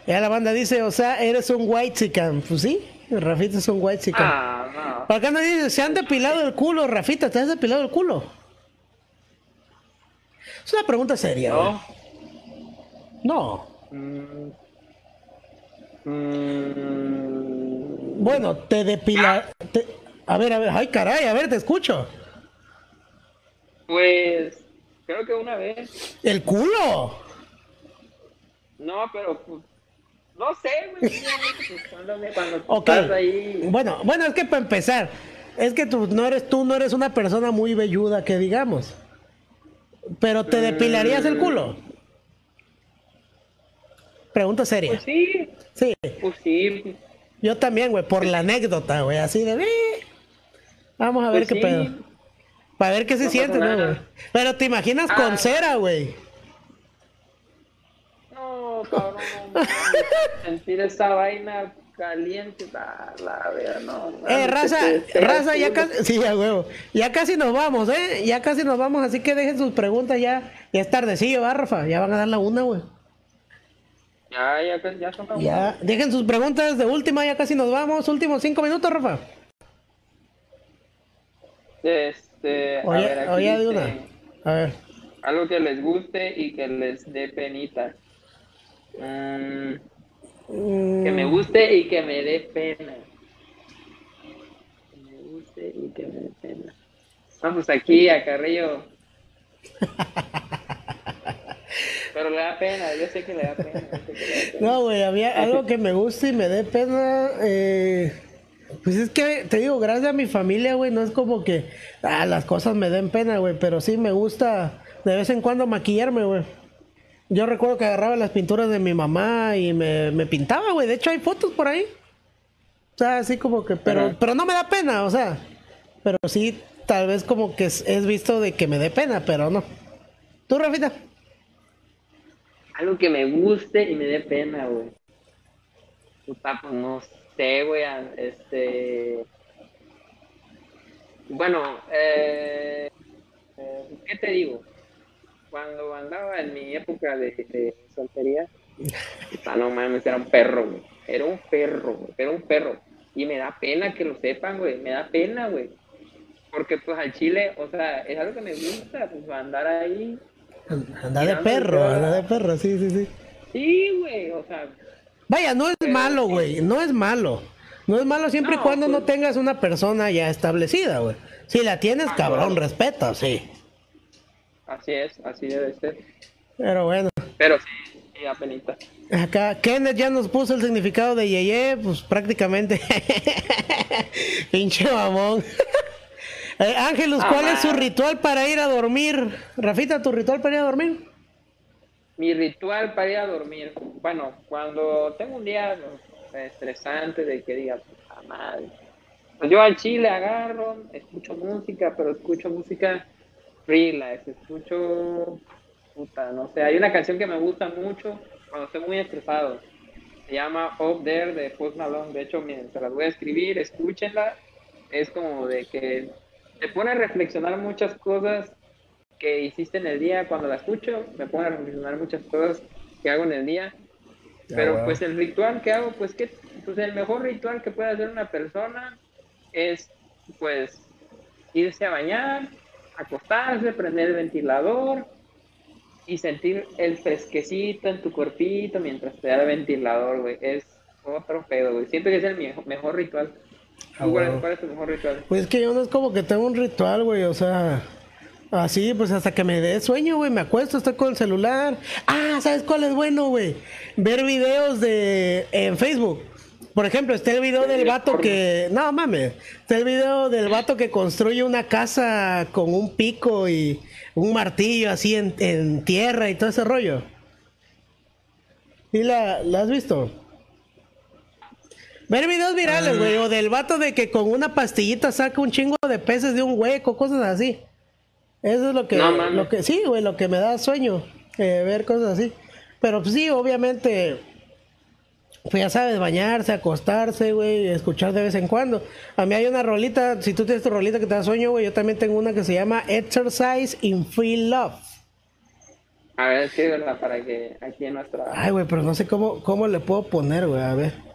[SPEAKER 1] Ya la banda dice, o sea, eres un white chican. Pues sí, Rafita es un white chican.
[SPEAKER 2] Ah, no.
[SPEAKER 1] Acá nos dice, se han depilado el culo, Rafita, ¿te has depilado el culo? Es una pregunta seria. güey.
[SPEAKER 2] No.
[SPEAKER 1] No.
[SPEAKER 2] Mm. Mm.
[SPEAKER 1] Bueno, te depila... te- A ver, a ver, ay caray, a ver, te escucho.
[SPEAKER 2] Pues, creo que una vez.
[SPEAKER 1] El culo.
[SPEAKER 2] No, pero pues, no sé, güey. pues, cuando, me- cuando tú
[SPEAKER 1] Ok.
[SPEAKER 2] estás ahí.
[SPEAKER 1] Bueno, bueno, es que para empezar, es que tú no eres tú, no eres una persona muy velluda que digamos. Pero te depilarías el culo. Pregunta seria.
[SPEAKER 2] Pues sí,
[SPEAKER 1] Sí,
[SPEAKER 2] pues sí.
[SPEAKER 1] yo también, güey, por la anécdota, güey, así de... "Eh". Vamos a ver
[SPEAKER 2] Pues
[SPEAKER 1] qué
[SPEAKER 2] sí.
[SPEAKER 1] pedo. Para ver qué se
[SPEAKER 2] No
[SPEAKER 1] siente, ¿no, güey? Pero te imaginas con
[SPEAKER 2] Ah.
[SPEAKER 1] cera, güey.
[SPEAKER 2] No, cabrón, sentir esa vaina caliente, la, la verdad, no.
[SPEAKER 1] Eh, raza,
[SPEAKER 2] te
[SPEAKER 1] raza, ya casi, sí, a huevo. Ya casi nos vamos, ¿eh? Ya casi nos vamos, así que dejen sus preguntas ya. Ya es tardecillo, ¿va, Rafa? Ya van a dar la una, güey.
[SPEAKER 2] Ya, ya, ya son
[SPEAKER 1] Ya, dejen sus preguntas de última, ya casi nos vamos. Últimos cinco minutos, Rafa.
[SPEAKER 2] Este, a
[SPEAKER 1] Oye,
[SPEAKER 2] ver, aquí
[SPEAKER 1] oye, de
[SPEAKER 2] dice,
[SPEAKER 1] una. A ver.
[SPEAKER 2] Algo que les guste y que les dé penita. Mm, que me
[SPEAKER 1] Mm,
[SPEAKER 2] guste y que me dé pena. Que me guste y que me dé pena. Vamos aquí a Carrillo. Pero le da pena, yo sé que le da pena. yo sé que le da pena.
[SPEAKER 1] No, güey, había algo que me gusta y me dé pena. eh, pues es que te digo, gracias a mi familia, güey, no es como que ah, las cosas me den pena, güey, pero sí me gusta de vez en cuando maquillarme, güey. Yo recuerdo que agarraba las pinturas de mi mamá y me, me pintaba, güey. De hecho, hay fotos por ahí. O sea, así como que, pero, pero no me da pena, o sea. Pero sí, tal vez como que es, es visto de que me dé pena, pero no. ¿Tú, Rafita?
[SPEAKER 2] Algo que me guste y me dé pena, güey. Puta, pues no sé, güey. Este. Bueno, eh, eh, ¿qué te digo? Cuando andaba en mi época de, de soltería, puta, no mames, era un perro, güey. Era un perro, güey. Era un perro. Y me da pena que lo sepan, güey. Me da pena, güey. Porque, pues, al chile, o sea, es algo que me gusta, pues, andar ahí.
[SPEAKER 1] Anda de perro, anda de perro, sí, sí, sí.
[SPEAKER 2] Sí, güey, o sea,
[SPEAKER 1] Vaya, no es malo, güey, no es malo. No es malo siempre y
[SPEAKER 2] No,
[SPEAKER 1] cuando no
[SPEAKER 2] pues-
[SPEAKER 1] tengas una persona ya establecida, güey. Si la tienes, cabrón,
[SPEAKER 2] claro.
[SPEAKER 1] respeta, sí.
[SPEAKER 2] Así es, así debe ser.
[SPEAKER 1] Pero bueno,
[SPEAKER 2] Pero sí, sí, da penita.
[SPEAKER 1] acá Kenneth ya nos puso el significado de Yeye, pues prácticamente. Pinche mamón. Eh, Ángelus,
[SPEAKER 2] Ah,
[SPEAKER 1] ¿cuál es su ritual para ir a dormir? Rafita, ¿tu ritual para ir a dormir?
[SPEAKER 2] Mi ritual para ir a dormir. Bueno, cuando tengo un día no, estresante de que diga, puta madre. Pues yo al chile agarro, escucho música, pero escucho música relax, escucho, puta, no sé, hay una canción que me gusta mucho cuando estoy muy estresado. Se llama Up There de Post Malone. De hecho, las voy a escribir, escúchenla. Es como de que te pone a reflexionar muchas cosas que hiciste en el día. Cuando la escucho, me pone a reflexionar muchas cosas que hago en el día. Pero
[SPEAKER 1] bueno.
[SPEAKER 2] pues el ritual que hago, pues que pues el mejor ritual que puede hacer una persona es pues irse a bañar, acostarse, prender el ventilador y sentir el fresquecito en tu cuerpito mientras te da el ventilador, güey. Es otro pedo, güey. Siento que es el mejor, mejor ritual.
[SPEAKER 1] Ah,
[SPEAKER 2] ¿Tú, cuál,
[SPEAKER 1] bueno.
[SPEAKER 2] cuál es tu mejor ritual?
[SPEAKER 1] Pues es que yo no es como que tengo un ritual, güey, o sea, así, pues hasta que me dé sueño, güey, me acuesto, estoy con el celular. Ah, ¿sabes cuál es bueno, güey? Ver videos de en Facebook. Por ejemplo, está el video del vato que, no mames, está el video del vato que construye una casa con un pico y un martillo así en, en tierra y todo ese rollo. ¿Y la, la has visto? Ver videos virales, güey, o del vato de que con una pastillita saca un chingo de peces de un hueco, cosas así. Eso es lo que,
[SPEAKER 2] No
[SPEAKER 1] lo que sí, güey, lo que me da sueño, eh, ver cosas así. Pero pues sí, obviamente, pues ya sabes, bañarse, acostarse, güey, escuchar de vez en cuando. A mí hay una rolita, si tú tienes tu rolita que te da sueño, güey, yo también tengo una que se llama Exercise in Free Love.
[SPEAKER 2] A ver, escríbela para que aquí en nuestra...
[SPEAKER 1] Ay, güey, pero no sé cómo, cómo le puedo poner, güey, a ver.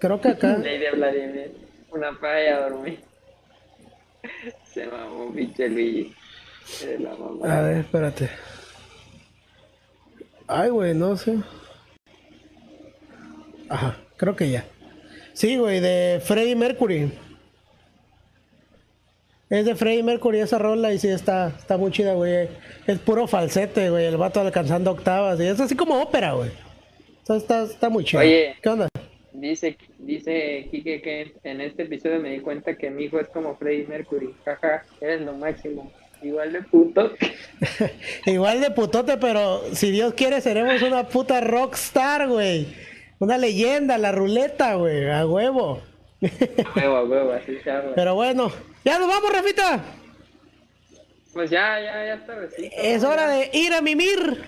[SPEAKER 1] Creo que acá...
[SPEAKER 2] Vladimir, una paella a dormir. Se mamó, pinche Luigi. La mamá.
[SPEAKER 1] A ver, espérate. Ay, güey, no sé. Ajá, creo que ya. Sí, güey, de Freddie Mercury. Es de Freddie Mercury esa rola y sí está, está muy chida, güey. Es puro falsete, güey. El vato alcanzando octavas. Y es así como ópera, güey. Está, está, está muy chido.
[SPEAKER 2] Oye.
[SPEAKER 1] ¿Qué onda?
[SPEAKER 2] Dice, dice Kike que en este episodio me di cuenta que mi hijo es como Freddie Mercury. Jaja, eres lo máximo. Igual de puto.
[SPEAKER 1] Igual de putote, pero si Dios quiere seremos una puta rockstar, güey. Una leyenda, la ruleta, güey, a huevo.
[SPEAKER 2] A huevo, a huevo, así se habla.
[SPEAKER 1] Pero bueno, ya nos vamos, Rafita.
[SPEAKER 2] Pues ya, ya, ya está. recito,
[SPEAKER 1] Es hora de ir a mimir.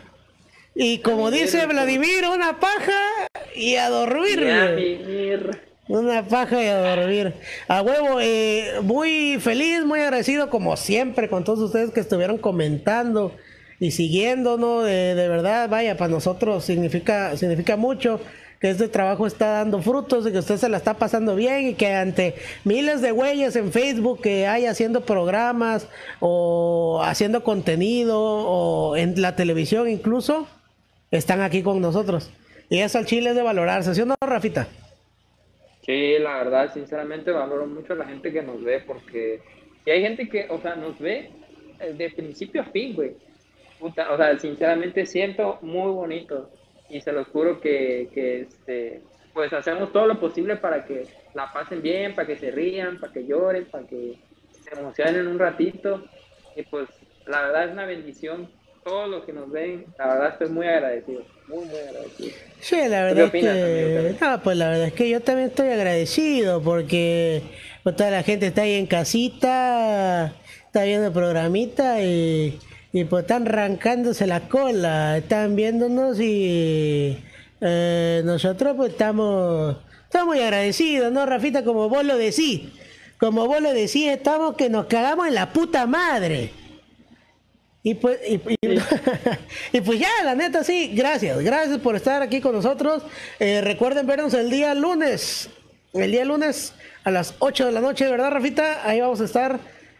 [SPEAKER 1] Y como dice. Vladimir, una paja y a dormir. Una paja y a dormir. A huevo, eh, muy feliz, muy agradecido como siempre con todos ustedes que estuvieron comentando y siguiéndonos. De, de verdad, vaya, para nosotros significa, significa mucho que este trabajo está dando frutos y que usted se la está pasando bien y que ante miles de güeyes en Facebook que hay haciendo programas o haciendo contenido o en la televisión incluso, están aquí con nosotros. Y eso al chile es de valorarse, ¿sí o no, Rafita?
[SPEAKER 2] Sí, la verdad, sinceramente valoro mucho a la gente que nos ve porque y hay gente que, o sea, nos ve eh, de principio a fin, güey. O sea, sinceramente siento muy bonito y se los juro que, que este, pues hacemos todo lo posible para que la pasen bien, para que se rían, para que lloren, para que se emocionen un ratito y pues la verdad es una bendición todos los que nos ven, la verdad estoy muy agradecido, muy muy agradecido.
[SPEAKER 1] Sí, la
[SPEAKER 2] ¿Tú
[SPEAKER 1] verdad
[SPEAKER 2] qué
[SPEAKER 1] es que... No, pues la verdad es que yo también estoy agradecido porque pues, toda la gente está ahí en casita, está viendo el programita y, y pues están arrancándose la cola, están viéndonos y eh, nosotros pues estamos, estamos muy agradecidos, ¿no, Rafita? Como vos lo decís, como vos lo decís, estamos que nos cagamos en la puta madre. Y pues, y, y- y pues ya, la neta, sí, gracias, gracias por estar aquí con nosotros. Eh, recuerden vernos el día lunes, el día lunes a las 8 de la noche, ¿verdad, Rafita? Ahí vamos a estar,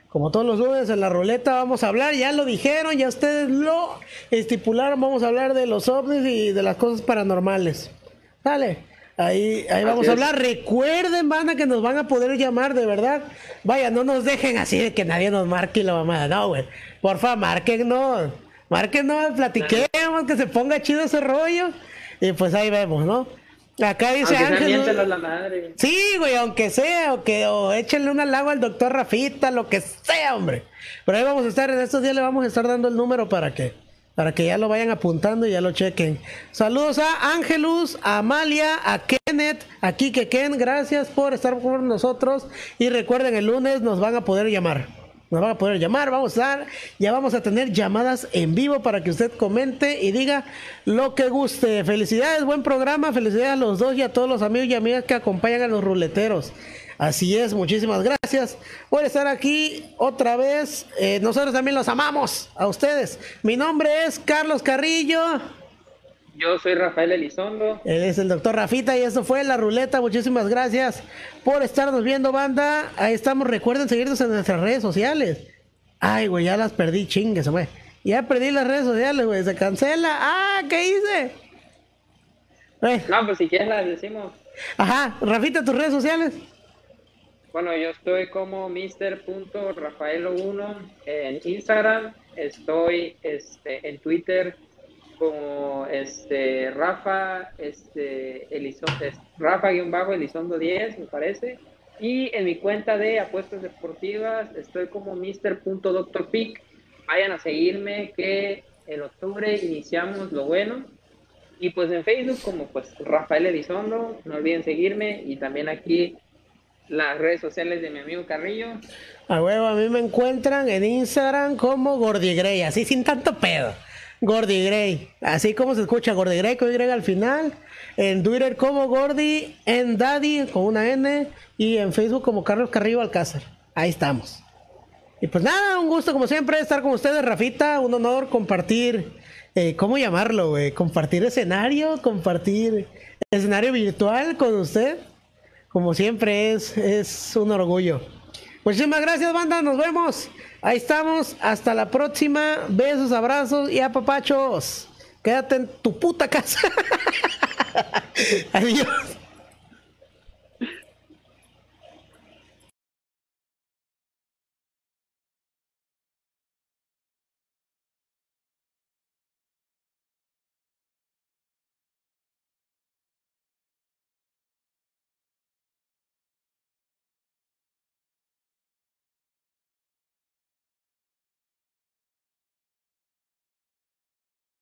[SPEAKER 1] como todos los lunes, en la ruleta. Vamos a hablar, ya lo dijeron, ya ustedes lo estipularon. Vamos a hablar de los ovnis y de las cosas paranormales. Dale. Ahí, ahí vamos a hablar. Recuerden, banda, que nos van a poder llamar, de verdad. Vaya, no nos dejen así de que nadie nos marque y la mamada. No, güey. Porfa, márquenos. Márquenos, platiquemos, que se ponga chido ese rollo. Y pues ahí vemos, ¿no? Acá dice
[SPEAKER 2] Aunque
[SPEAKER 1] Ángel.
[SPEAKER 2] miéntelos la madre.
[SPEAKER 1] Sí, güey, aunque sea, o que o échenle un halago al doctor Rafita, lo que sea, hombre. Pero ahí vamos a estar, en estos días le vamos a estar dando el número para que, para que ya lo vayan apuntando y ya lo chequen. Saludos a Ángelus, a Amalia, a Kenneth, a Kike Ken, gracias por estar con nosotros. Y recuerden, el lunes nos van a poder llamar. Nos van a poder llamar, vamos a dar, ya vamos a tener llamadas en vivo para que usted comente y diga lo que guste. Felicidades, buen programa, felicidades a los dos y a todos los amigos y amigas que acompañan a los ruleteros. Así es, muchísimas gracias por estar aquí otra vez. Eh, nosotros también los amamos a ustedes. Mi nombre es Carlos Carrillo.
[SPEAKER 2] Yo soy Rafael Elizondo.
[SPEAKER 1] Él es el doctor Rafita y eso fue la ruleta. Muchísimas gracias por estarnos viendo, banda. Ahí estamos. Recuerden seguirnos en nuestras redes sociales. Ay, güey, ya las perdí, chingues, güey. Ya perdí las redes sociales, güey. Se cancela. Ah, ¿qué hice? Eh,
[SPEAKER 2] No, pues si quieres las decimos.
[SPEAKER 1] Ajá, Rafita, tus redes sociales.
[SPEAKER 2] Bueno, yo estoy como Mr.Rafaelo1 en Instagram. Estoy este, en Twitter como este Rafa este Elizondo, es Rafa-Elizondo 10, me parece. Y en mi cuenta de apuestas deportivas estoy como Mr.DoctorPic. Vayan a seguirme que en octubre iniciamos lo bueno. Y pues en Facebook como pues Rafael Elizondo, no olviden seguirme y también aquí las redes sociales de mi amigo Carrillo.
[SPEAKER 1] A huevo, a mí me encuentran en Instagram como Gordigrey, así sin tanto pedo. Gordy Gray. Así como se escucha Gordy Gray con Y al final. En Twitter como Gordy, en Daddy con una N. Y en Facebook como Carlos Carrillo Alcázar. Ahí estamos. Y pues nada, un gusto como siempre estar con ustedes, Rafita. Un honor compartir, eh, ¿cómo llamarlo, güey? Compartir escenario, compartir escenario virtual con usted. Como siempre es, es un orgullo. Muchísimas gracias, banda. Nos vemos. Ahí estamos. Hasta la próxima. Besos, abrazos y apapachos. Quédate en tu puta casa. Adiós.